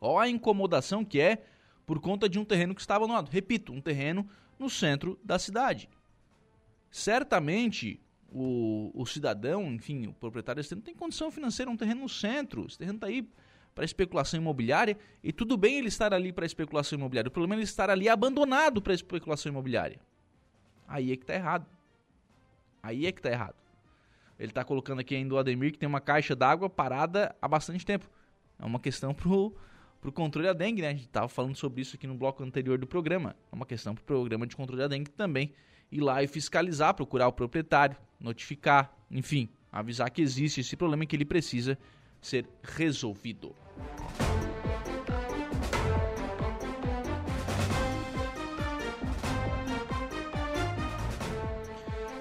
Olha a incomodação que é por conta de um terreno que está abandonado. Repito, um terreno no centro da cidade. Certamente o, o cidadão, enfim, o proprietário desse terreno tem condição financeira, um terreno no centro. Esse terreno está aí para especulação imobiliária e tudo bem ele estar ali para especulação imobiliária. O problema é ele estar ali abandonado para especulação imobiliária. Aí é que está errado. Aí é que está errado. Ele está colocando aqui ainda o Ademir que tem uma caixa d'água parada há bastante tempo. É uma questão pro para o controle da dengue, né? A gente estava falando sobre isso aqui no bloco anterior do programa. É uma questão para o programa de controle da dengue também ir lá e fiscalizar, procurar o proprietário, notificar, enfim, avisar que existe esse problema e que ele precisa ser resolvido.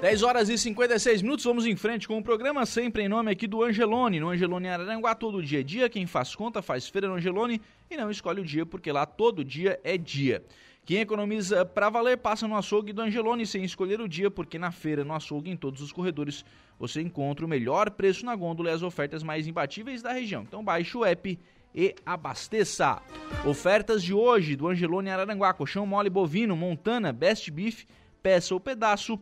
10 horas e 56 minutos, vamos em frente com o programa, sempre em nome aqui do Angelone. No Angelone Araranguá, todo dia é dia. Quem faz conta faz feira no Angelone e não escolhe o dia, porque lá todo dia é dia. Quem economiza para valer passa no açougue do Angelone sem escolher o dia, porque na feira, no açougue, em todos os corredores, você encontra o melhor preço na gôndola e as ofertas mais imbatíveis da região. Então baixe o app e abasteça. Ofertas de hoje do Angelone Araranguá, colchão mole bovino, montana, best beef, peça ou pedaço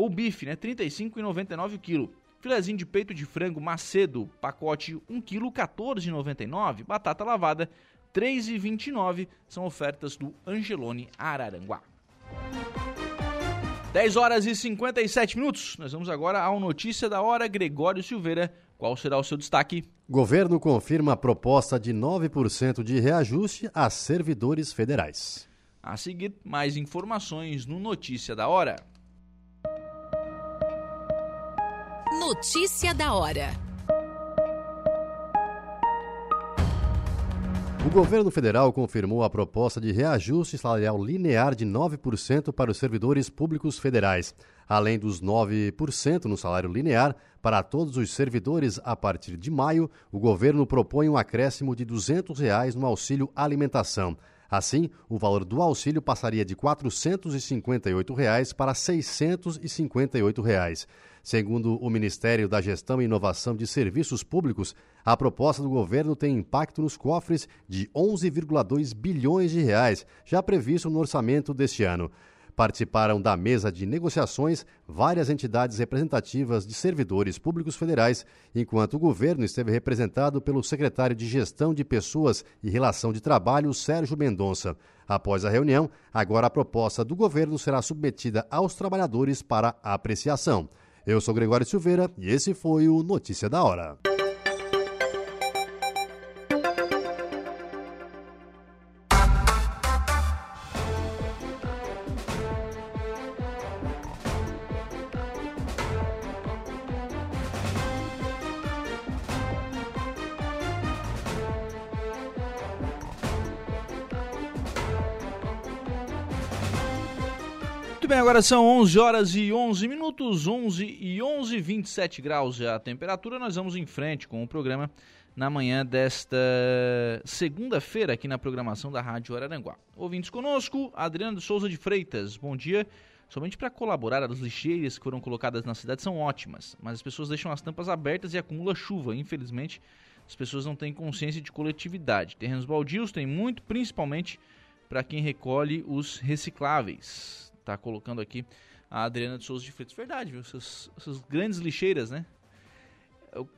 ou bife, né? R$ 35,99 o quilo. Filezinho de peito de frango Macedo, pacote 1 kg, R$ 14,99. Batata lavada, R$ 3,29. São ofertas do Angelone Araranguá. 10 horas e 57 minutos. Nós vamos agora ao Notícia da Hora. Gregório Silveira, qual será o seu destaque? Governo confirma a proposta de 9% de reajuste a servidores federais. A seguir, mais informações no Notícia da Hora. Notícia da hora. O governo federal confirmou a proposta de reajuste salarial linear de 9% para os servidores públicos federais, além dos 9% no salário linear para todos os servidores a partir de maio. O governo propõe um acréscimo de 200 reais no auxílio alimentação. Assim, o valor do auxílio passaria de 458 reais para 658 reais. Segundo o Ministério da Gestão e Inovação de Serviços Públicos, a proposta do governo tem impacto nos cofres de 11,2 bilhões de reais, já previsto no orçamento deste ano. Participaram da mesa de negociações várias entidades representativas de servidores públicos federais, enquanto o governo esteve representado pelo secretário de Gestão de Pessoas e Relação de Trabalho, Sérgio Mendonça. Após a reunião, agora a proposta do governo será submetida aos trabalhadores para apreciação. Eu sou Gregório Silveira e esse foi o Notícia da Hora. Agora são 11 horas e 11 minutos, 11 e 11, 27 graus é a temperatura. Nós vamos em frente com o programa na manhã desta segunda-feira aqui na programação da Rádio Araranguá. Ouvintes conosco, Adriano de Souza de Freitas, bom dia. Somente para colaborar, as lixeiras que foram colocadas na cidade são ótimas, mas as pessoas deixam as tampas abertas e acumula chuva. Infelizmente, as pessoas não têm consciência de coletividade. Terrenos baldios tem muito, principalmente para quem recolhe os recicláveis. Tá colocando aqui a Adriana de Souza de Freitas. Verdade, viu? Essas, essas grandes lixeiras, né? Eu,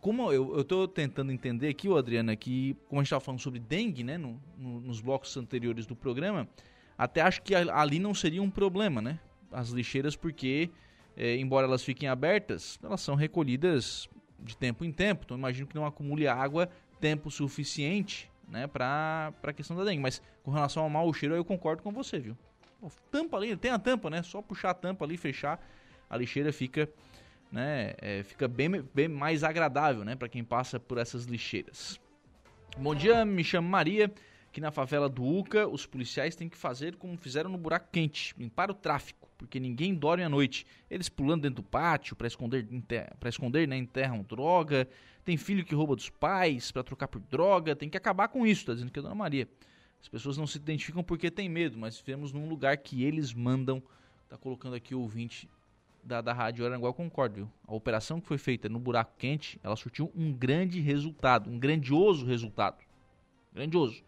como eu, estou tentando entender aqui, o Adriana, que como a gente estava falando sobre dengue, né, no, no, nos blocos anteriores do programa, até acho que ali não seria um problema, né? As lixeiras, porque, é, embora elas fiquem abertas, elas são recolhidas de tempo em tempo. Então, imagino que não acumule água tempo suficiente né, para a questão da dengue. Mas com relação ao mau cheiro, eu concordo com você, viu? Tampa ali, tem a tampa, né? Só puxar a tampa ali, fechar, a lixeira fica, né, é, fica bem, bem mais agradável, né, para quem passa por essas lixeiras. Bom dia, me chamo Maria. Aqui na favela do Uca, os policiais têm que fazer como fizeram no buraco quente, limpar o tráfico, porque ninguém dorme à noite. Eles pulando dentro do pátio para esconder, para esconder, né, enterram droga, tem filho que rouba dos pais para trocar por droga, tem que acabar com isso, tá dizendo que a Dona Maria. As pessoas não se identificam porque tem medo, mas vivemos num lugar que eles mandam. Tá colocando aqui o ouvinte da, da Rádio Aranguá, eu concordo, viu? A operação que foi feita no buraco quente, ela surtiu um grande resultado, um grandioso resultado. Grandioso.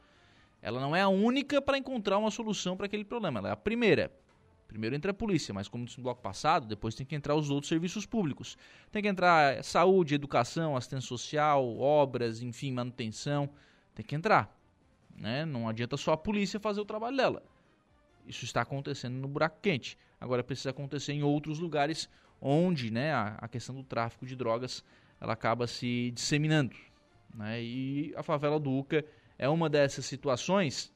Ela não é a única para encontrar uma solução para aquele problema, ela é a primeira. Primeiro entra a polícia, mas como disse no bloco passado, depois tem que entrar os outros serviços públicos. Tem que entrar saúde, educação, assistência social, obras, enfim, manutenção. Tem que entrar. Né? Não adianta só a polícia fazer o trabalho dela. Isso está acontecendo no buraco quente. Agora precisa acontecer em outros lugares onde né, a, a questão do tráfico de drogas ela acaba se disseminando. Né? E a favela do Uca é uma dessas situações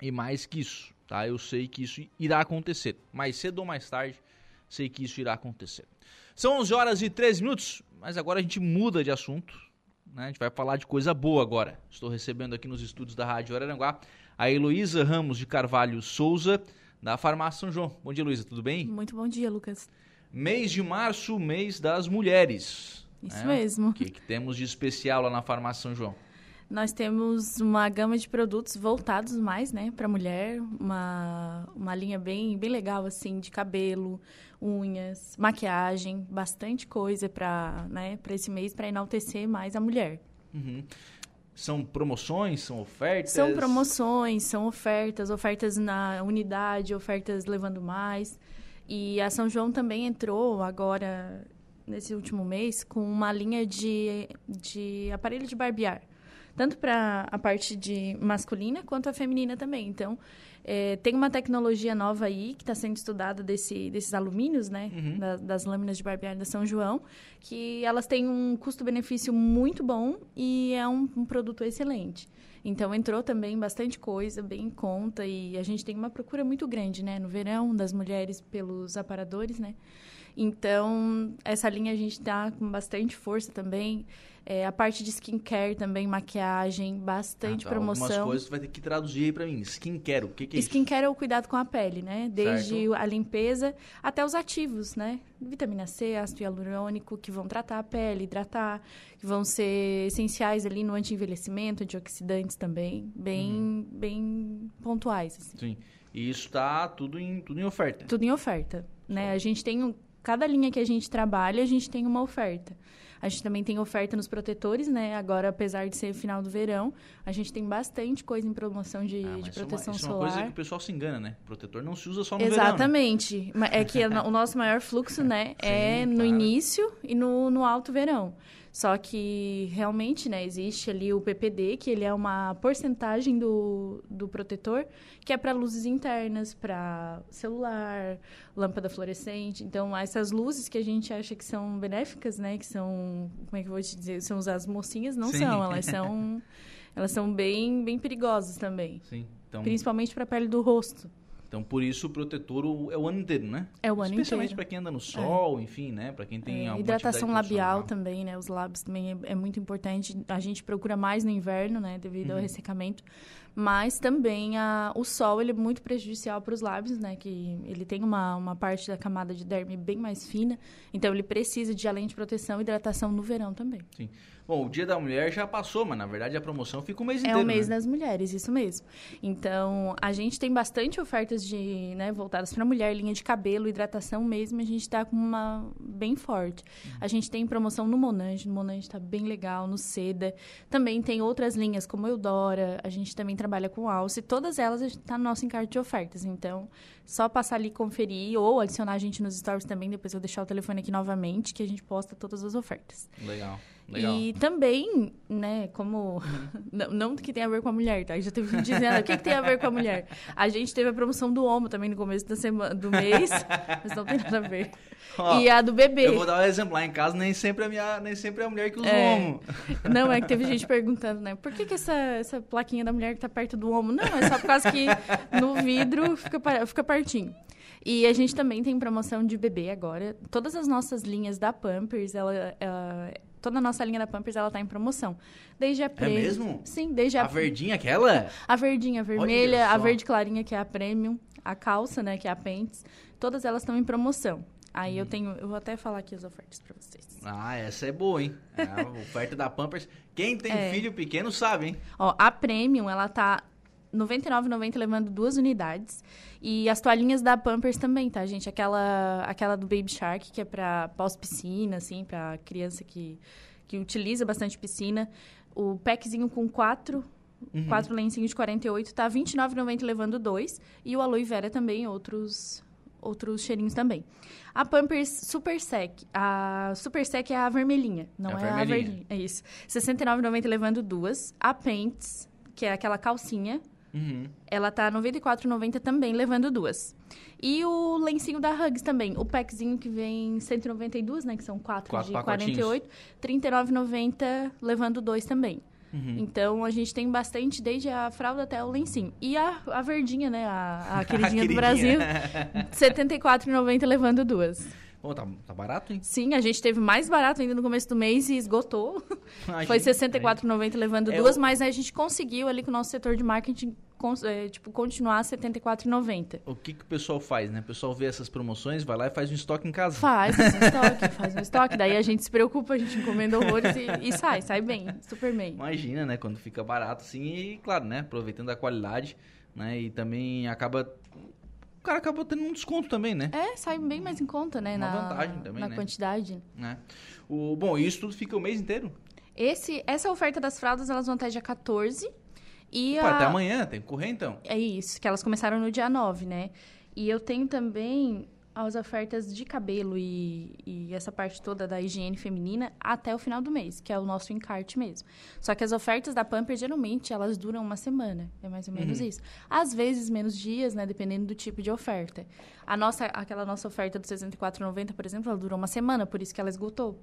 e mais que isso tá? Eu sei que isso irá acontecer. Mais cedo ou mais tarde, sei que isso irá acontecer. São 11 horas e 13 minutos, mas agora a gente muda de assunto. Né? A gente vai falar de coisa boa agora. Estou recebendo aqui nos estúdios da Rádio Araranguá a Heloísa Ramos de Carvalho Souza, da Farmácia São João. Bom dia, Heloísa, tudo bem? Muito bom dia, Lucas. Mês de março, mês das mulheres. Isso né? mesmo. O que, que temos de especial lá na Farmácia São João? Nós temos uma gama de produtos voltados mais, né, para mulher, uma, uma linha bem, bem legal assim de cabelo, unhas, maquiagem, bastante coisa para, né, para esse mês para enaltecer mais a mulher. Uhum. São promoções, são ofertas? São promoções, são ofertas, ofertas na unidade, ofertas levando mais. E a São João também entrou agora, nesse último mês, com uma linha de, de aparelho de barbear tanto para a parte de masculina quanto a feminina também. Então, é, tem uma tecnologia nova aí que está sendo estudada desse, desses alumínios, né? Uhum. Da, das lâminas de barbear da São João, que elas têm um custo-benefício muito bom e é um, um, produto excelente. Então entrou também bastante coisa, bem em conta, e a gente tem uma procura muito grande, né? No verão, das mulheres pelos aparadores, né? Então, essa linha a gente está com bastante força também. É, a parte de skincare também, maquiagem, bastante ah, tá. promoção. Algumas coisas você vai ter que traduzir aí para mim. Skincare, o que, que é Skincare isso? é o cuidado com a pele, né? Desde certo. a limpeza até os ativos, né? Vitamina C, ácido hialurônico, que vão tratar a pele, hidratar, que vão ser essenciais ali no anti-envelhecimento, antioxidantes também, bem, uhum. bem pontuais. Assim. Sim. E isso está tudo em, tudo em oferta? Tudo em oferta. Né? A gente tem um, cada linha que a gente trabalha, a gente tem uma oferta. A gente também tem oferta nos protetores, né? Agora, apesar de ser final do verão, a gente tem bastante coisa em promoção de, ah, de proteção isso solar. É uma, coisa que o pessoal se engana, né? protetor não se usa só no Exatamente. verão. Exatamente. Né? É que o nosso maior fluxo, né, é Sim, no claro. início e no, no alto verão. Só que realmente, né, existe ali o PPD, que ele é uma porcentagem do, do protetor, que é para luzes internas, para celular, lâmpada fluorescente. Então, essas luzes que a gente acha que são benéficas, né, que são, como é que eu vou te dizer, são as mocinhas, não Sim. são, elas são elas são bem bem perigosas também. Sim. Então... Principalmente para a pele do rosto. Então, por isso, o protetor é o ano inteiro, né? É o ano Especialmente inteiro. para quem anda no sol, é. enfim, né? Para quem tem é, alguma Hidratação labial também, né? Os lábios também é, é, muito importante. A gente procura mais no inverno, né? Devido uhum. ao ressecamento. Mas também a, o sol, ele é muito prejudicial para os lábios, né? Que ele tem uma, uma parte da camada de derme bem mais fina. Então, ele precisa de, além de proteção, hidratação no verão também. Sim. Bom, o Dia da Mulher já passou, mas na verdade a promoção fica o mês inteiro. É o mês né? das mulheres, isso mesmo. Então, a gente tem bastante ofertas de, né, voltadas para mulher, linha de cabelo, hidratação mesmo, a gente está com uma bem forte. A gente tem promoção no Monange, no Monange está bem legal, no Seda. Também tem outras linhas como Eudora, a gente também trabalha com Alce, todas elas está no nosso encarte de ofertas. Então, só passar ali conferir ou adicionar a gente nos stories também, depois eu vou deixar o telefone aqui novamente, que a gente posta todas as ofertas. Legal. Legal. E também, né, como. Não, não, que tem a ver com a mulher, tá? Já teve gente dizendo o que, que tem a ver com a mulher. A gente teve a promoção do Homo também no começo da semana, do mês, mas não tem nada a ver. Ó, e a do bebê. Eu vou dar um exemplo. Lá em casa, nem sempre é a, minha, nem sempre é a mulher que usa é. o Homo. Não, é que teve gente perguntando, né? Por que, que essa, essa plaquinha da mulher que tá perto do Homo? Não, é só por causa que no vidro fica, fica pertinho. E a gente também tem promoção de bebê agora. Todas as nossas linhas da Pampers, ela, ela toda a nossa linha da Pampers ela tá em promoção. Desde a Premium. É mesmo? Sim, desde a A verdinha aquela? A verdinha, a vermelha, a verde clarinha que é a Premium, a calça, né, que é a Pants, todas elas estão em promoção. Aí hum. eu tenho, eu vou até falar aqui as ofertas para vocês. Ah, essa é boa, hein? É a oferta da Pampers. Quem tem é. filho pequeno sabe, hein? Ó, a Premium, ela tá 99,90 levando duas unidades. E as toalhinhas da Pampers também, tá, gente? Aquela, aquela do Baby Shark, que é pra pós-piscina, assim, pra criança que, que utiliza bastante piscina. O packzinho com quatro, uhum. quatro lencinhos de 48 tá R$29,90 levando dois. E o Aloe Vera também, outros outros cheirinhos também. A Pampers Super Sec. A Super Sec é a vermelhinha, não é, é a verdinha. É isso. R$69,90 levando duas. A Pants, que é aquela calcinha, Uhum. Ela tá R$ 94,90 também, levando duas. E o lencinho da Hugs também. O packzinho que vem 192, né? Que são quatro, quatro de 48. R$ 39,90, levando dois também. Uhum. Então, a gente tem bastante, desde a fralda até o lencinho. E a, a verdinha, né? A, a queridinha, a queridinha. do Brasil. R$ 74,90, levando duas. Pô, tá, tá barato, hein? Sim, a gente teve mais barato ainda no começo do mês e esgotou. Ai, Foi R$ 64,90 levando é duas, o... mas a gente conseguiu ali com o nosso setor de marketing é, tipo, continuar R$ 74,90. O que, que o pessoal faz, né? O pessoal vê essas promoções, vai lá e faz um estoque em casa. Faz, faz um estoque, faz um estoque. Daí a gente se preocupa, a gente encomenda horrores e, e sai, sai bem, super bem. Imagina, né? Quando fica barato assim e, claro, né? Aproveitando a qualidade, né? E também acaba o cara acabou tendo um desconto também, né? É, sai bem mais em conta, né? Uma na, vantagem também, Na né? quantidade. É. O, bom, isso tudo fica o mês inteiro? Esse, essa oferta das fraldas, elas vão até dia 14. E Opa, a... até amanhã, tem que correr então. É isso, que elas começaram no dia 9, né? E eu tenho também as ofertas de cabelo e, e, essa parte toda da higiene feminina até o final do mês, que é o nosso encarte mesmo. Só que as ofertas da Pamper, geralmente, elas duram uma semana. É mais ou menos uhum. isso. Às vezes, menos dias, né? Dependendo do tipo de oferta. A nossa, aquela nossa oferta do 64,90, por exemplo, ela durou uma semana, por isso que ela esgotou.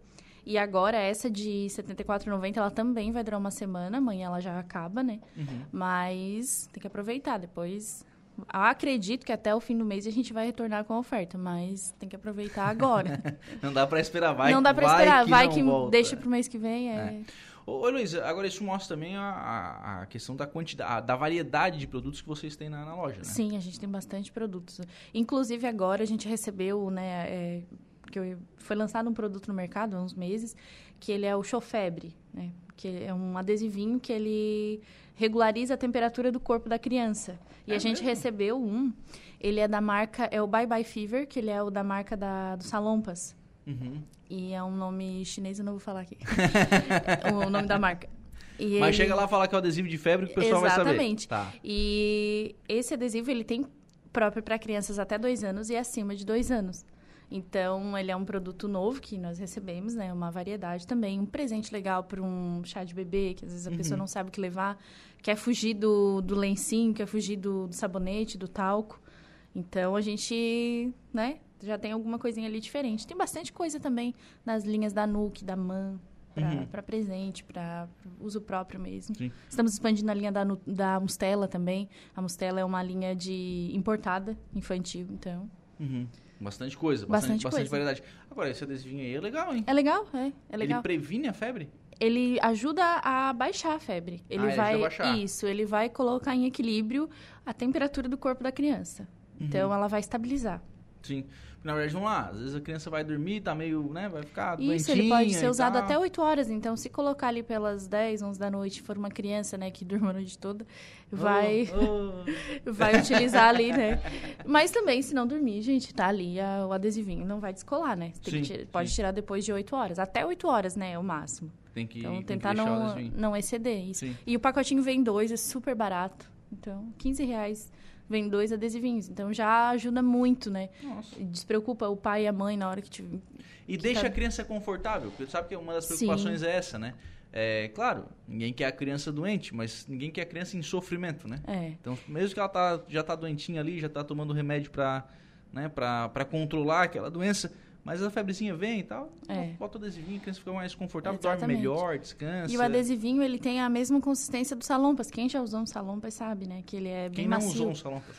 E agora, essa de R$ 74,90, ela também vai durar uma semana. Amanhã ela já acaba, né? Uhum. Mas tem que aproveitar. Depois acredito que até o fim do mês a gente vai retornar com a oferta, mas tem que aproveitar agora. não dá para esperar, vai Não dá para esperar, que vai que deixa pro mês que vem. É... é. Ô, Luiz, agora isso mostra também a, a questão da quantidade, da variedade de produtos que vocês têm na, na, loja, né? Sim, a gente tem bastante produtos. Inclusive agora a gente recebeu, né, é, que foi lançado um produto no mercado há uns meses, que ele é o Chofebre, né? Que é um adesivinho que ele regulariza a temperatura do corpo da criança. E é a gente mesmo? recebeu um. Ele é da marca, é o Bye Bye Fever, que ele é o da marca da, do Salompas. Uhum. E é um nome chinês, eu não vou falar aqui. o nome da marca. E Mas ele... chega lá falar que é o adesivo de febre que o pessoal Exatamente. vai saber. Tá. E esse adesivo, ele tem próprio para crianças até dois anos e acima de dois anos. Então, ele é um produto novo que nós recebemos, né? Uma variedade também. Um presente legal para um chá de bebê, que às vezes a uhum. pessoa não sabe o que levar. Quer fugir do, do lencinho, quer fugir do, do sabonete, do talco. Então, a gente, né? Já tem alguma coisinha ali diferente. Tem bastante coisa também nas linhas da Nuke, da Man. para uhum. presente, para uso próprio mesmo. Sim. Estamos expandindo a linha da, da Mustela também. A Mustela é uma linha de importada infantil, então. Uhum. Bastante coisa, bastante, bastante, bastante variedade. Agora, esse adesivinho aí é legal, hein? É legal, é. é legal. Ele previne a febre? Ele ajuda a baixar a febre. Ele ah, vai. Baixar. Isso, ele vai colocar em equilíbrio a temperatura do corpo da criança. Uhum. Então ela vai estabilizar. Sim. Na verdade, vamos lá, às vezes a criança vai dormir, tá meio, né, vai ficar Isso, ele pode ser usado até 8 horas, então se colocar ali pelas 10, 11 da noite, for uma criança, né, que durma a noite toda, vai oh, oh. vai utilizar ali, né? Mas também, se não dormir, gente, tá ali a, o adesivinho, não vai descolar, né? Sim, tirar, pode tirar depois de 8 horas, até 8 horas, né, é o máximo. Tem que Então, tentar não, não exceder isso. Sim. E o pacotinho vem dois, é super barato. Então, 15 reais vem dois adesivinhos. Então já ajuda muito, né? Nossa. Despreocupa o pai e a mãe na hora que te. E que deixa tá... a criança confortável, porque sabe que uma das preocupações Sim. é essa, né? É, claro, ninguém quer a criança doente, mas ninguém quer a criança em sofrimento, né? É. Então, mesmo que ela tá, já tá doentinha ali, já tá tomando remédio para né, pra, controlar aquela doença, mas a febrezinha vem e tal, é. bota o adesivinho, a criança fica mais confortável, Exatamente. dorme melhor, descansa. E o adesivinho, ele tem a mesma consistência do salompas. Quem já usou um salompas sabe, né? Que ele é bem Quem não macio. usou um salompas?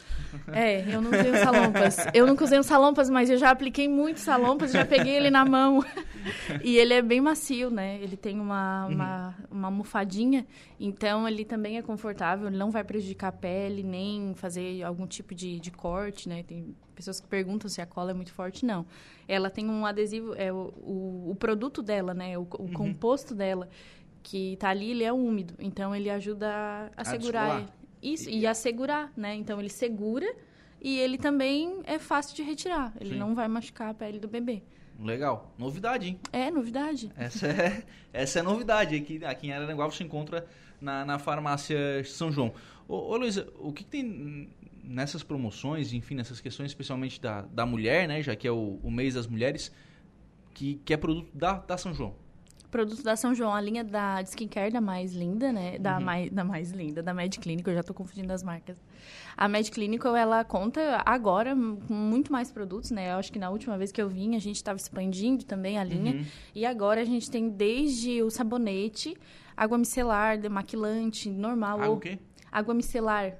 É, eu não usei um salompas. eu nunca usei um salompas, mas eu já apliquei muito salompas, já peguei ele na mão. e ele é bem macio, né? Ele tem uma, uhum. uma, uma almofadinha, então ele também é confortável, ele não vai prejudicar a pele, nem fazer algum tipo de, de corte, né? Tem pessoas que perguntam se a cola é muito forte, não. Ela tem um adesivo, é o, o, o produto dela, né? O, o uhum. composto dela que tá ali, ele é úmido, então ele ajuda a, a segurar. Isso, e, e a segurar, né? Então ele segura e ele também é fácil de retirar. Ele Sim. não vai machucar a pele do bebê. Legal. Novidade, hein? É, novidade. Essa é, essa é novidade. Aqui, aqui em Araranguá você encontra na, na farmácia São João. Ô, ô Luísa, o que, que, tem nessas promoções, enfim, nessas questões, especialmente da, da mulher, né? Já que é o, o mês das mulheres, que, que é produto da, da São João? Produto da São João, a linha da de skincare da mais linda, né? Da, uhum. mais, da mais linda, da Med Clinical, eu já estou confundindo as marcas. A Med Clinical, ela conta agora com muito mais produtos, né? Eu acho que na última vez que eu vim, a gente estava expandindo também a linha. Uhum. E agora a gente tem desde o sabonete, água micelar, demaquilante, normal. Água o quê? água micelar.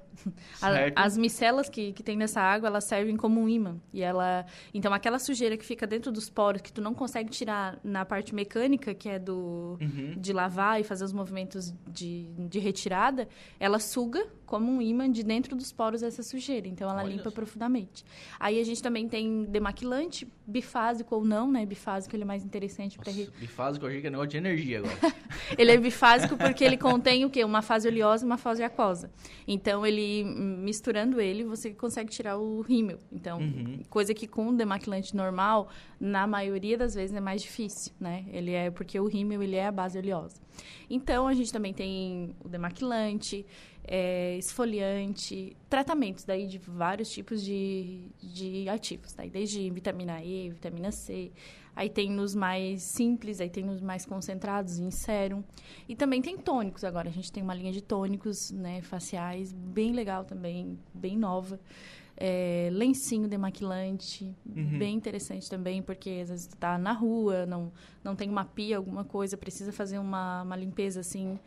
As micelas que, que tem nessa água, elas servem como um imã. E ela, então aquela sujeira que fica dentro dos poros que tu não consegue tirar na parte mecânica, que é do uhum. de lavar e fazer os movimentos de, de retirada, ela suga como um imã de dentro dos poros essa sujeira. Então ela Olha limpa isso. profundamente. Aí a gente também tem demaquilante, bifásico ou não, né? Bifásico ele é mais interessante para Bifásico eu achei que é negócio de energia agora. ele é bifásico porque ele contém o quê? Uma fase oleosa e uma fase aquosa. Então ele misturando ele, você consegue tirar o rímel. Então, uhum. coisa que com o demaquilante normal, na maioria das vezes é mais difícil, né? Ele é porque o rímel ele é a base oleosa. Então a gente também tem o demaquilante, é, esfoliante, tratamentos daí de vários tipos de, de ativos, daí desde vitamina E, vitamina C, aí tem nos mais simples, aí tem nos mais concentrados, em sérum, e também tem tônicos agora, a gente tem uma linha de tônicos, né, faciais, bem legal também, bem nova, é, lencinho demaquilante, uhum. bem interessante também, porque às vezes está na rua, não, não tem uma pia, alguma coisa, precisa fazer uma, uma limpeza assim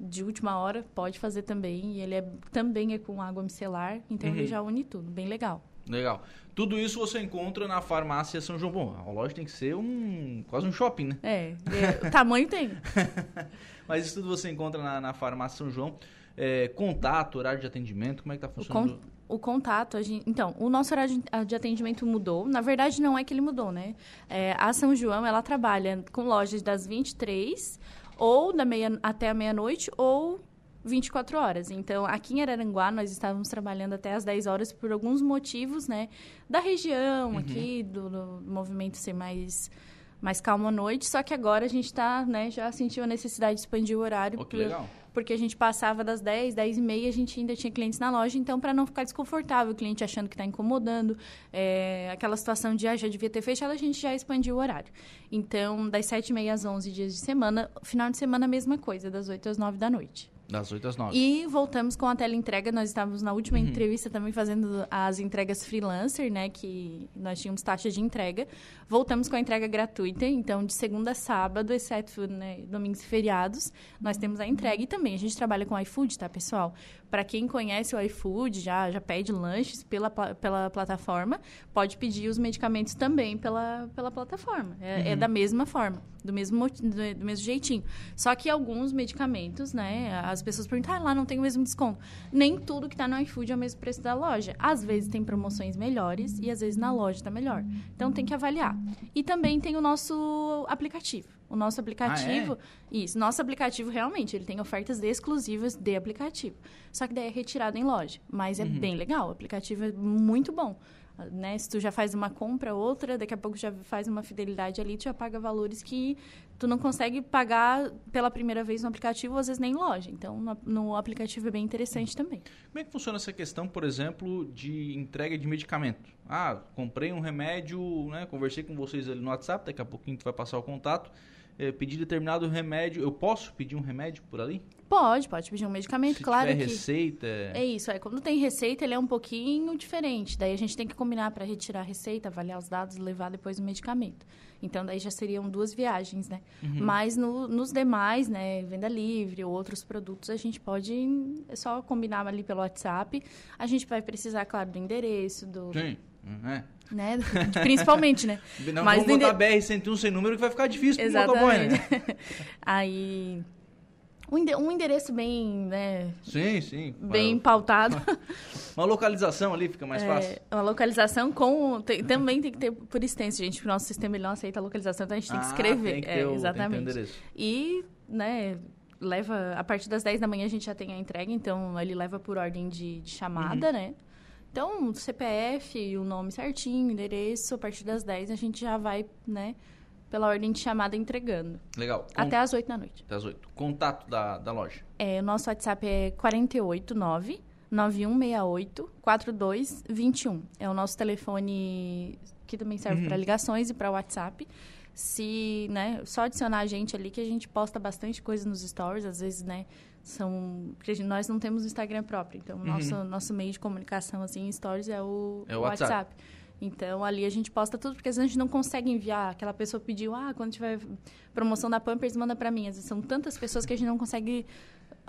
de última hora, pode fazer também. E ele é, também é com água micelar, então uhum. ele já une tudo. Bem legal. Legal. Tudo isso você encontra na farmácia São João. Bom, a loja tem que ser um quase um shopping, né? É, é o tamanho tem. Mas isso tudo você encontra na, na farmácia São João. É, contato, horário de atendimento, como é que tá funcionando? O, con o contato, gente, então, o nosso horário de atendimento mudou. Na verdade, não é que ele mudou, né? É, a São João, ela trabalha com lojas das 23 ou da meia até a meia-noite ou 24 horas. Então, aqui em Araranguá, nós estávamos trabalhando até as 10 horas por alguns motivos, né? Da região uhum. aqui, do, do, movimento ser mais, mais calmo à noite. Só que agora a gente está, né? Já sentiu a necessidade de expandir o horário. Oh, que legal porque a gente passava das 10, 10 e meia, a gente ainda tinha clientes na loja, então para não ficar desconfortável, o cliente achando que está incomodando, é, aquela situação de, ah, já devia ter fechado, a gente já expandiu o horário. Então, das 7 e meia às 11 dias de semana, final de semana a mesma coisa, das 8 às 9 da noite. Das 8 às 9. E voltamos com a teleentrega. Nós estávamos na última Uhum. entrevista também fazendo as entregas freelancer, né? Que nós tínhamos taxa de entrega. Voltamos com a entrega gratuita. Então, de segunda a sábado, exceto né, domingos e feriados, nós temos a entrega. E também a gente trabalha com iFood, tá, pessoal? Para quem conhece o iFood, já, já pede lanches pela, pela plataforma, pode pedir os medicamentos também pela, pela plataforma. É, é da mesma forma, do mesmo, do mesmo jeitinho. Só que alguns medicamentos, né? As pessoas perguntam, ah, lá não tem o mesmo desconto. Nem tudo que está no iFood é o mesmo preço da loja. Às vezes tem promoções melhores e às vezes na loja está melhor. Então tem que avaliar. E também tem o nosso aplicativo. O nosso aplicativo, isso, nosso aplicativo realmente, ele tem ofertas exclusivas de aplicativo. Só que daí é retirado em loja, mas é bem legal, o aplicativo é muito bom. Né? Se tu já faz uma compra, outra, daqui a pouco já faz uma fidelidade ali, tu já paga valores que tu não consegue pagar pela primeira vez no aplicativo, às vezes nem em loja. Então, no, no aplicativo é bem interessante também. Como é que funciona essa questão, por exemplo, de entrega de medicamento? Ah, comprei um remédio, né? Conversei com vocês ali no WhatsApp, daqui a pouquinho tu vai passar o contato. Eh, pedi determinado remédio. Eu posso pedir um remédio por ali? Pode, pode pedir um medicamento, Se claro tiver que... receita. É isso, é. Quando tem receita, ele é um pouquinho diferente. Daí a gente tem que combinar para retirar a receita, avaliar os dados e levar depois o medicamento. Então, daí já seriam duas viagens, né? Mas no- nos demais, né, venda livre ou outros produtos, a gente pode é só combinar ali pelo WhatsApp. A gente vai precisar, claro, do endereço, do, Sim. uhum, é. Né? Principalmente, né? Não Mas vamos botar ende- BR-101 sem número que vai ficar difícil pro motoboy, né? Aí um ende- endereço bem, né, Sim, sim. bem pautado. Uma localização ali fica mais fácil. É, uma localização com. tem- também tem que ter por extenso, gente, porque o nosso sistema ele não aceita a localização, então a gente tem que Ah, escrever. tem que É, o- tem exatamente. endereço. e, né, leva. A partir das 10 da manhã a gente já tem a entrega, então ele leva por ordem de, de Uhum. chamada, né? Então, CPF, o nome certinho, endereço, a partir das 10 a gente já vai, né, pela ordem de chamada entregando. Legal. Até às 8 da noite. Até as 8. Contato da, da loja. É, o nosso WhatsApp é 489 9168 4221. É o nosso telefone que também serve Uhum. para ligações e para WhatsApp. Se, né, só adicionar a gente ali que a gente posta bastante coisa nos stories, às vezes, né, são porque nós não temos Instagram próprio, então o nosso nosso meio de comunicação assim, em stories é o, Uhum. É o WhatsApp. WhatsApp. Então, ali a gente posta tudo, porque às vezes a gente não consegue enviar. Aquela pessoa pediu, ah, quando tiver promoção da Pampers, manda para mim. Às vezes são tantas pessoas que a gente não consegue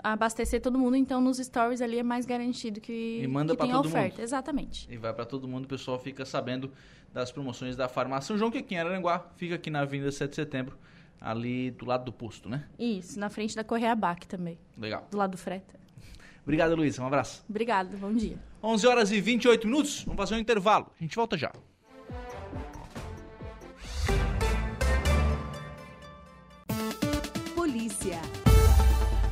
abastecer todo mundo, então nos stories ali é mais garantido que, E manda que pra tem a todo oferta. mundo. Exatamente. E vai pra todo mundo, o pessoal fica sabendo das promoções da farmácia São João, que aqui em Araranguá fica aqui na Avenida 7 de Setembro, ali do lado do posto, né? Isso, na frente da Correia Bac também, Legal. do lado do freta. Obrigado, Luiz. Um abraço. Obrigada, bom dia. 11 horas e 28 minutos. Vamos fazer um intervalo. A gente volta já. Polícia.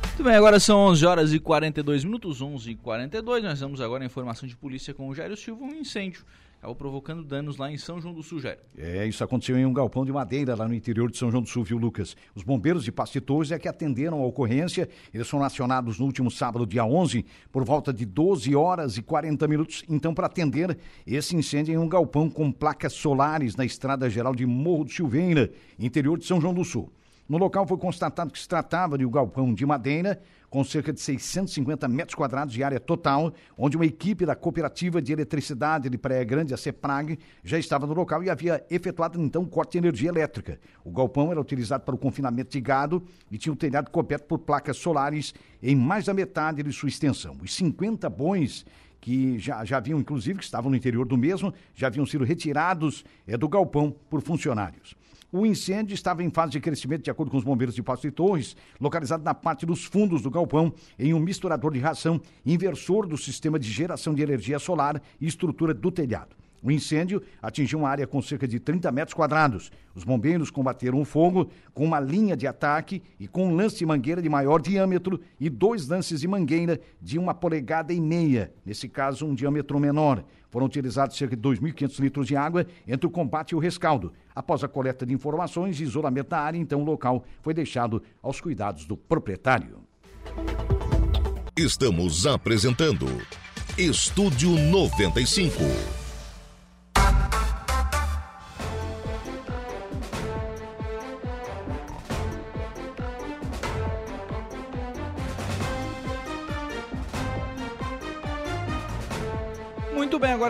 Muito bem, agora são 11 horas e 42 minutos, 11 e 42. Nós vamos agora a informação de polícia com o Jairo Silva. Um incêndio acabou provocando danos lá em São João do Sul, Jairo. É, isso aconteceu em um galpão de madeira lá no interior de São João do Sul, viu, Lucas? Os bombeiros de Torres é que atenderam a ocorrência. Eles foram acionados no último sábado, dia 11, por volta de 12 horas e 40 minutos, então, para atender esse incêndio em um galpão com placas solares na estrada geral de Morro do Silveira, interior de São João do Sul. No local foi constatado que se tratava de um galpão de madeira com cerca de 650 metros quadrados de área total, onde uma equipe da Cooperativa de Eletricidade de Praia Grande, a CEPRAG, já estava no local e havia efetuado então corte de energia elétrica. O galpão era utilizado para o confinamento de gado e tinha o telhado coberto por placas solares em mais da metade de sua extensão. Os 50 bois que já, já haviam, inclusive, que estavam no interior do mesmo, já haviam sido retirados é, do galpão por funcionários. O incêndio estava em fase de crescimento, de acordo com os bombeiros de Passo de Torres, localizado na parte dos fundos do galpão, em um misturador de ração, inversor do sistema de geração de energia solar e estrutura do telhado. O incêndio atingiu uma área com cerca de 30 metros quadrados. Os bombeiros combateram o fogo com uma linha de ataque e com um lance de mangueira de maior diâmetro e dois lances de mangueira de uma polegada e meia, nesse caso um diâmetro menor. Foram utilizados cerca de 2.500 litros de água entre o combate e o rescaldo. Após a coleta de informações e isolamento da área, então o local foi deixado aos cuidados do proprietário. Estamos apresentando Estúdio 95.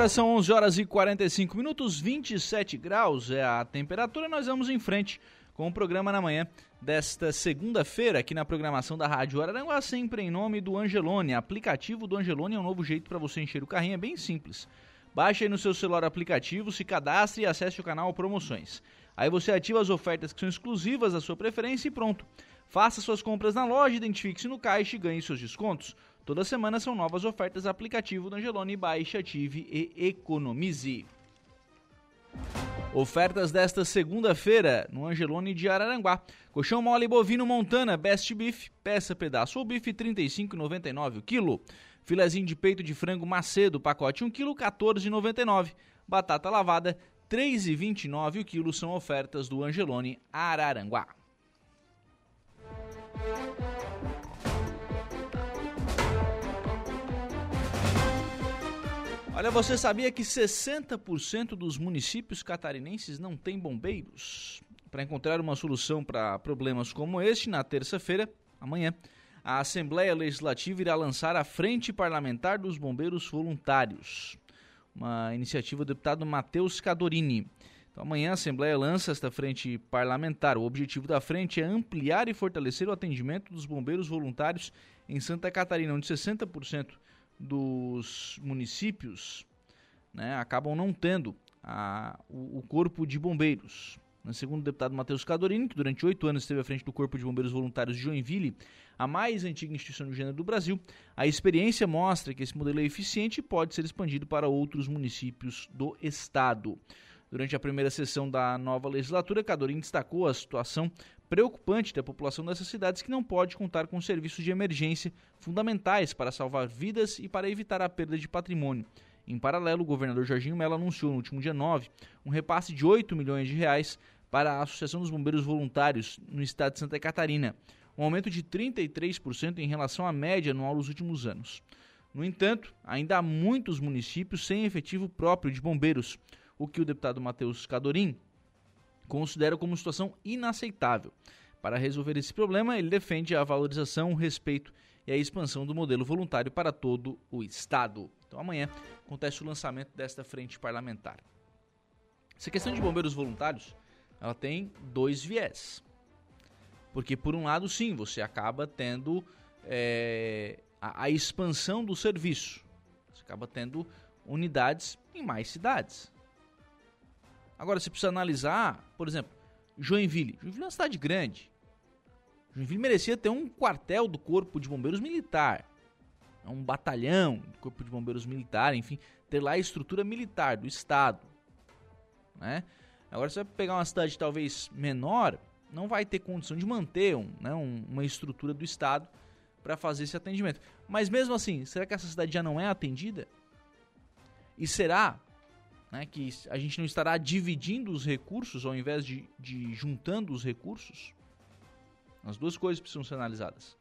Agora são 11 horas e 45 minutos, 27 graus é a temperatura. Nós vamos em frente com o programa na manhã desta segunda-feira aqui na programação da Rádio Araranguá, sempre em nome do Angelone. Aplicativo do Angelone é um novo jeito para você encher o carrinho, é bem simples. Baixe aí no seu celular o aplicativo, se cadastre e acesse o canal Promoções. Aí você ativa as ofertas que são exclusivas da sua preferência e pronto. Faça suas compras na loja, identifique-se no caixa e ganhe seus descontos. Toda semana são novas ofertas aplicativo do Angelone. Baixe, ative e economize. Ofertas desta segunda-feira no Angelone de Araranguá. Colchão mole bovino Montana Best Beef, peça pedaço ou bife 35,99 o quilo. Filezinho de peito de frango Macedo, pacote 1 kg 14,99. Batata lavada 3,29 o quilo são ofertas do Angelone Araranguá. Olha, você sabia que 60% dos municípios catarinenses não têm bombeiros? Para encontrar uma solução para problemas como este, na terça-feira, amanhã, a Assembleia Legislativa irá lançar a Frente Parlamentar dos Bombeiros Voluntários, uma iniciativa do deputado Matheus Cadorini. Então, amanhã a Assembleia lança esta frente parlamentar. O objetivo da frente é ampliar e fortalecer o atendimento dos bombeiros voluntários em Santa Catarina, onde 60% dos municípios né, acabam não tendo a, o, o, corpo de bombeiros. Segundo o deputado Matheus Cadorini, que durante oito anos esteve à frente do Corpo de Bombeiros Voluntários de Joinville, a mais antiga instituição do gênero do Brasil, a experiência mostra que esse modelo é eficiente e pode ser expandido para outros municípios do estado. Durante a primeira sessão da nova legislatura, Cadorim destacou a situação preocupante da população dessas cidades que não pode contar com serviços de emergência fundamentais para salvar vidas e para evitar a perda de patrimônio. Em paralelo, o governador Jorginho Mello anunciou no último dia 9 um repasse de 8 milhões de reais para a Associação dos Bombeiros Voluntários no estado de Santa Catarina, um aumento de 33% em relação à média anual dos últimos anos. No entanto, ainda há muitos municípios sem efetivo próprio de bombeiros, o que o deputado Matheus Cadorim considera como situação inaceitável. Para resolver esse problema, ele defende a valorização, o respeito e a expansão do modelo voluntário para todo o Estado. Então amanhã acontece o lançamento desta frente parlamentar. Essa questão de bombeiros voluntários, ela tem dois viés. Porque por um lado, sim, você acaba tendo é, a, a expansão do serviço. Você acaba tendo unidades em mais cidades. Agora, você precisa analisar, por exemplo, Joinville. Joinville é uma cidade grande. Joinville merecia ter um quartel do Corpo de Bombeiros Militar. Um batalhão do Corpo de Bombeiros Militar, enfim, ter lá a estrutura militar do Estado. Né? Agora, você vai pegar uma cidade talvez menor, não vai ter condição de manter um, né, um, uma estrutura do Estado para fazer esse atendimento. Mas mesmo assim, será que essa cidade já não é atendida? E será né, que a gente não estará dividindo os recursos ao invés de, de juntando os recursos. As duas coisas precisam ser analisadas.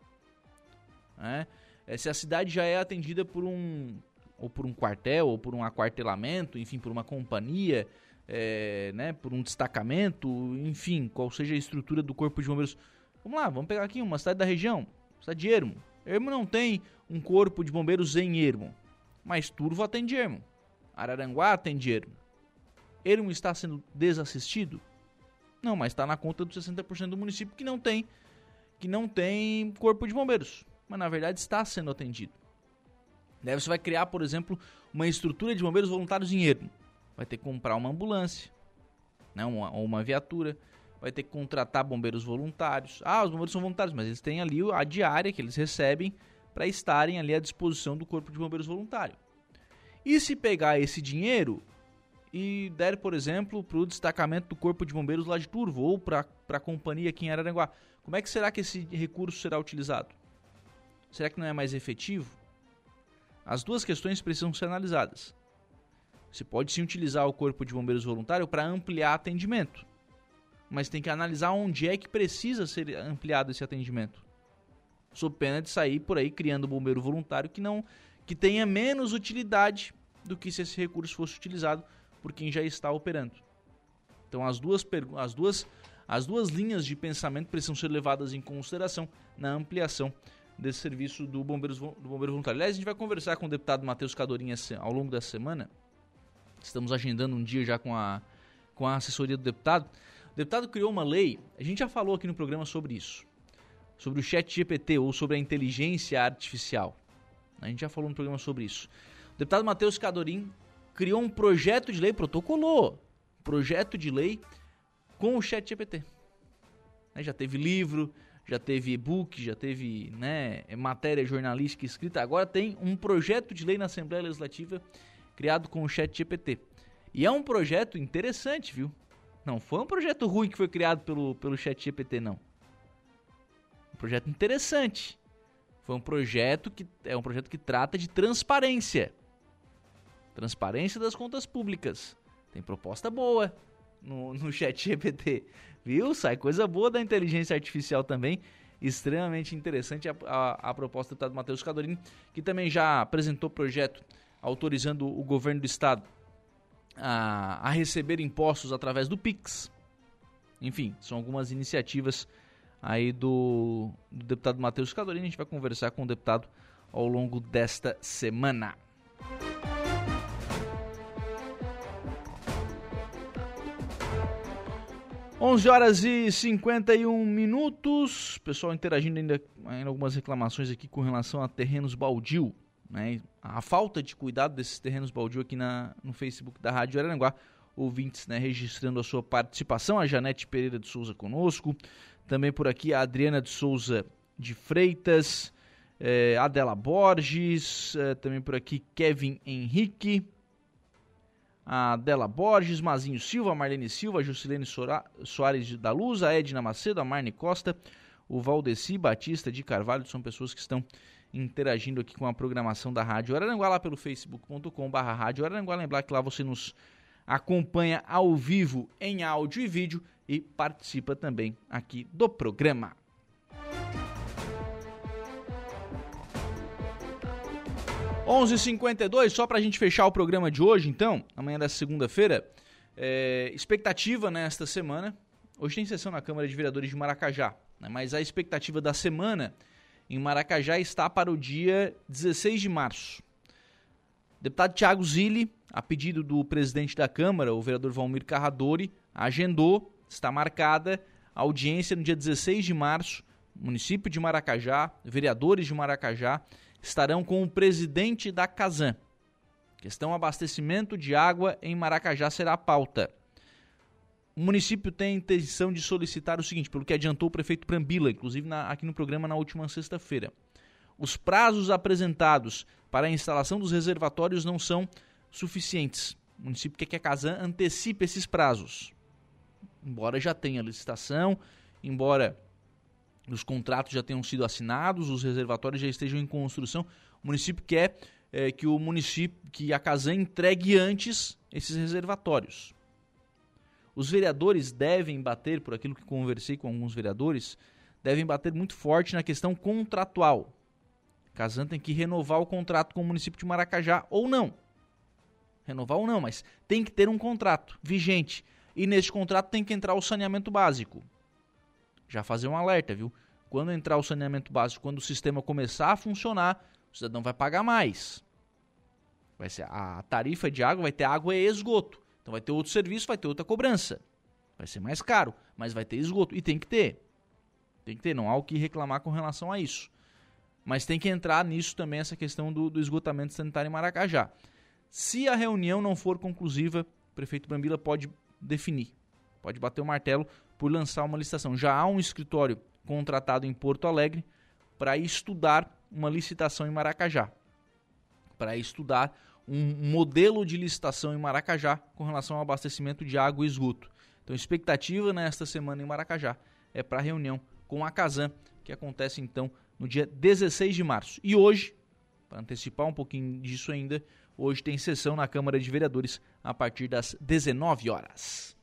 Né? É, se a cidade já é atendida por um ou por um quartel ou por um aquartelamento, enfim, por uma companhia, é, né, por um destacamento, enfim, qual seja a estrutura do corpo de bombeiros. Vamos lá, vamos pegar aqui uma cidade da região, cidade de Ermo. Ermo não tem um corpo de bombeiros em Ermo, mas Turvo atende Ermo. Araranguá tem dinheiro. Ermo está sendo desassistido? Não, mas está na conta dos 60% do município que não tem que não tem corpo de bombeiros, mas na verdade está sendo atendido. Daí você vai criar, por exemplo, uma estrutura de bombeiros voluntários em Ermo. Vai ter que comprar uma ambulância, né, uma, ou uma viatura, vai ter que contratar bombeiros voluntários. Ah, os bombeiros são voluntários, mas eles têm ali a diária que eles recebem para estarem ali à disposição do corpo de bombeiros voluntário. E se pegar esse dinheiro e der, por exemplo, para o destacamento do Corpo de Bombeiros lá de Turvo ou para a companhia aqui em Araranguá, como é que será que esse recurso será utilizado? Será que não é mais efetivo? As duas questões precisam ser analisadas. Você pode sim utilizar o Corpo de Bombeiros Voluntário para ampliar atendimento, mas tem que analisar onde é que precisa ser ampliado esse atendimento. Sob pena de sair por aí criando bombeiro voluntário que não que tenha menos utilidade do que se esse recurso fosse utilizado por quem já está operando. Então as duas, as duas, as duas linhas de pensamento precisam ser levadas em consideração na ampliação desse serviço do, Bombeiros, do Bombeiro Voluntário. Aliás, a gente vai conversar com o deputado Matheus Cadorinha ao longo dessa semana. Estamos agendando um dia já com a, com a assessoria do deputado. O deputado criou uma lei, a gente já falou aqui no programa sobre isso, sobre o chat GPT ou sobre a inteligência artificial. A gente já falou no programa sobre isso. O deputado Matheus Cadorim criou um projeto de lei, protocolou, projeto de lei com o chat GPT. Já teve livro, já teve e-book, já teve né, matéria jornalística escrita. Agora tem um projeto de lei na Assembleia Legislativa criado com o Chat GPT. E é um projeto interessante, viu? Não foi um projeto ruim que foi criado pelo, pelo Chat GPT, não. Um projeto interessante. Foi um projeto que é um projeto que trata de transparência. Transparência das contas públicas. Tem proposta boa no, no Chat GPT. Viu? Sai coisa boa da inteligência artificial também. Extremamente interessante a, a, a proposta do deputado Matheus Cadorini, que também já apresentou projeto autorizando o governo do estado a, a receber impostos através do Pix. Enfim, são algumas iniciativas aí do, do deputado Matheus Cadorini. A gente vai conversar com o deputado ao longo desta semana. 11 horas e 51 minutos. Pessoal interagindo ainda em algumas reclamações aqui com relação a terrenos baldio. Né? A falta de cuidado desses terrenos baldio aqui na, no Facebook da Rádio Araranguá. Ouvintes né, registrando a sua participação. A Janete Pereira de Souza conosco. Também por aqui a Adriana de Souza de Freitas. É, Adela Borges. É, também por aqui Kevin Henrique a Dela Borges, Mazinho Silva, Marlene Silva, Juscelene Soares da Luz, a Edna Macedo, a Marne Costa, o Valdeci Batista de Carvalho, são pessoas que estão interagindo aqui com a programação da Rádio Araranguá lá pelo facebook.com.br Rádio Araranguá. Lembrar que lá você nos acompanha ao vivo em áudio e vídeo e participa também aqui do programa. 11:52 só para a gente fechar o programa de hoje, então, amanhã da segunda-feira. É, expectativa nesta semana. Hoje tem sessão na Câmara de Vereadores de Maracajá, né, mas a expectativa da semana em Maracajá está para o dia 16 de março. Deputado Tiago Zilli, a pedido do presidente da Câmara, o vereador Valmir Carradori, agendou, está marcada a audiência no dia 16 de março, município de Maracajá, vereadores de Maracajá estarão com o presidente da Casan. Questão abastecimento de água em Maracajá será a pauta. O município tem a intenção de solicitar o seguinte, pelo que adiantou o prefeito Prambila, inclusive na, aqui no programa na última sexta-feira. Os prazos apresentados para a instalação dos reservatórios não são suficientes. O município quer que a Casan antecipe esses prazos. Embora já tenha licitação, embora os contratos já tenham sido assinados, os reservatórios já estejam em construção. O município quer é, que o município, que a Casan entregue antes esses reservatórios. Os vereadores devem bater, por aquilo que conversei com alguns vereadores, devem bater muito forte na questão contratual. Casan tem que renovar o contrato com o município de Maracajá ou não. Renovar ou não, mas tem que ter um contrato vigente. E nesse contrato tem que entrar o saneamento básico já fazer um alerta, viu? Quando entrar o saneamento básico, quando o sistema começar a funcionar, o cidadão vai pagar mais. Vai ser a tarifa de água vai ter água e esgoto. Então vai ter outro serviço, vai ter outra cobrança. Vai ser mais caro, mas vai ter esgoto e tem que ter. Tem que ter, não há o que reclamar com relação a isso. Mas tem que entrar nisso também essa questão do, do esgotamento sanitário em Maracajá. Se a reunião não for conclusiva, o prefeito Brambila pode definir, pode bater o martelo por lançar uma licitação. Já há um escritório contratado em Porto Alegre para estudar uma licitação em Maracajá. Para estudar um modelo de licitação em Maracajá com relação ao abastecimento de água e esgoto. Então, expectativa nesta semana em Maracajá é para a reunião com a Casan, que acontece então no dia 16 de março. E hoje, para antecipar um pouquinho disso ainda, hoje tem sessão na Câmara de Vereadores a partir das 19 horas.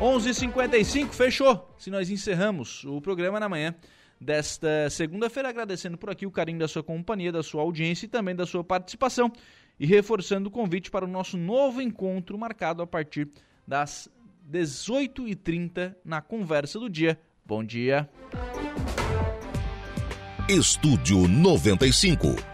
11:55 fechou. Se nós encerramos o programa na manhã desta segunda-feira, agradecendo por aqui o carinho da sua companhia, da sua audiência e também da sua participação e reforçando o convite para o nosso novo encontro marcado a partir das 18h30 na conversa do dia. Bom dia. Estúdio 95,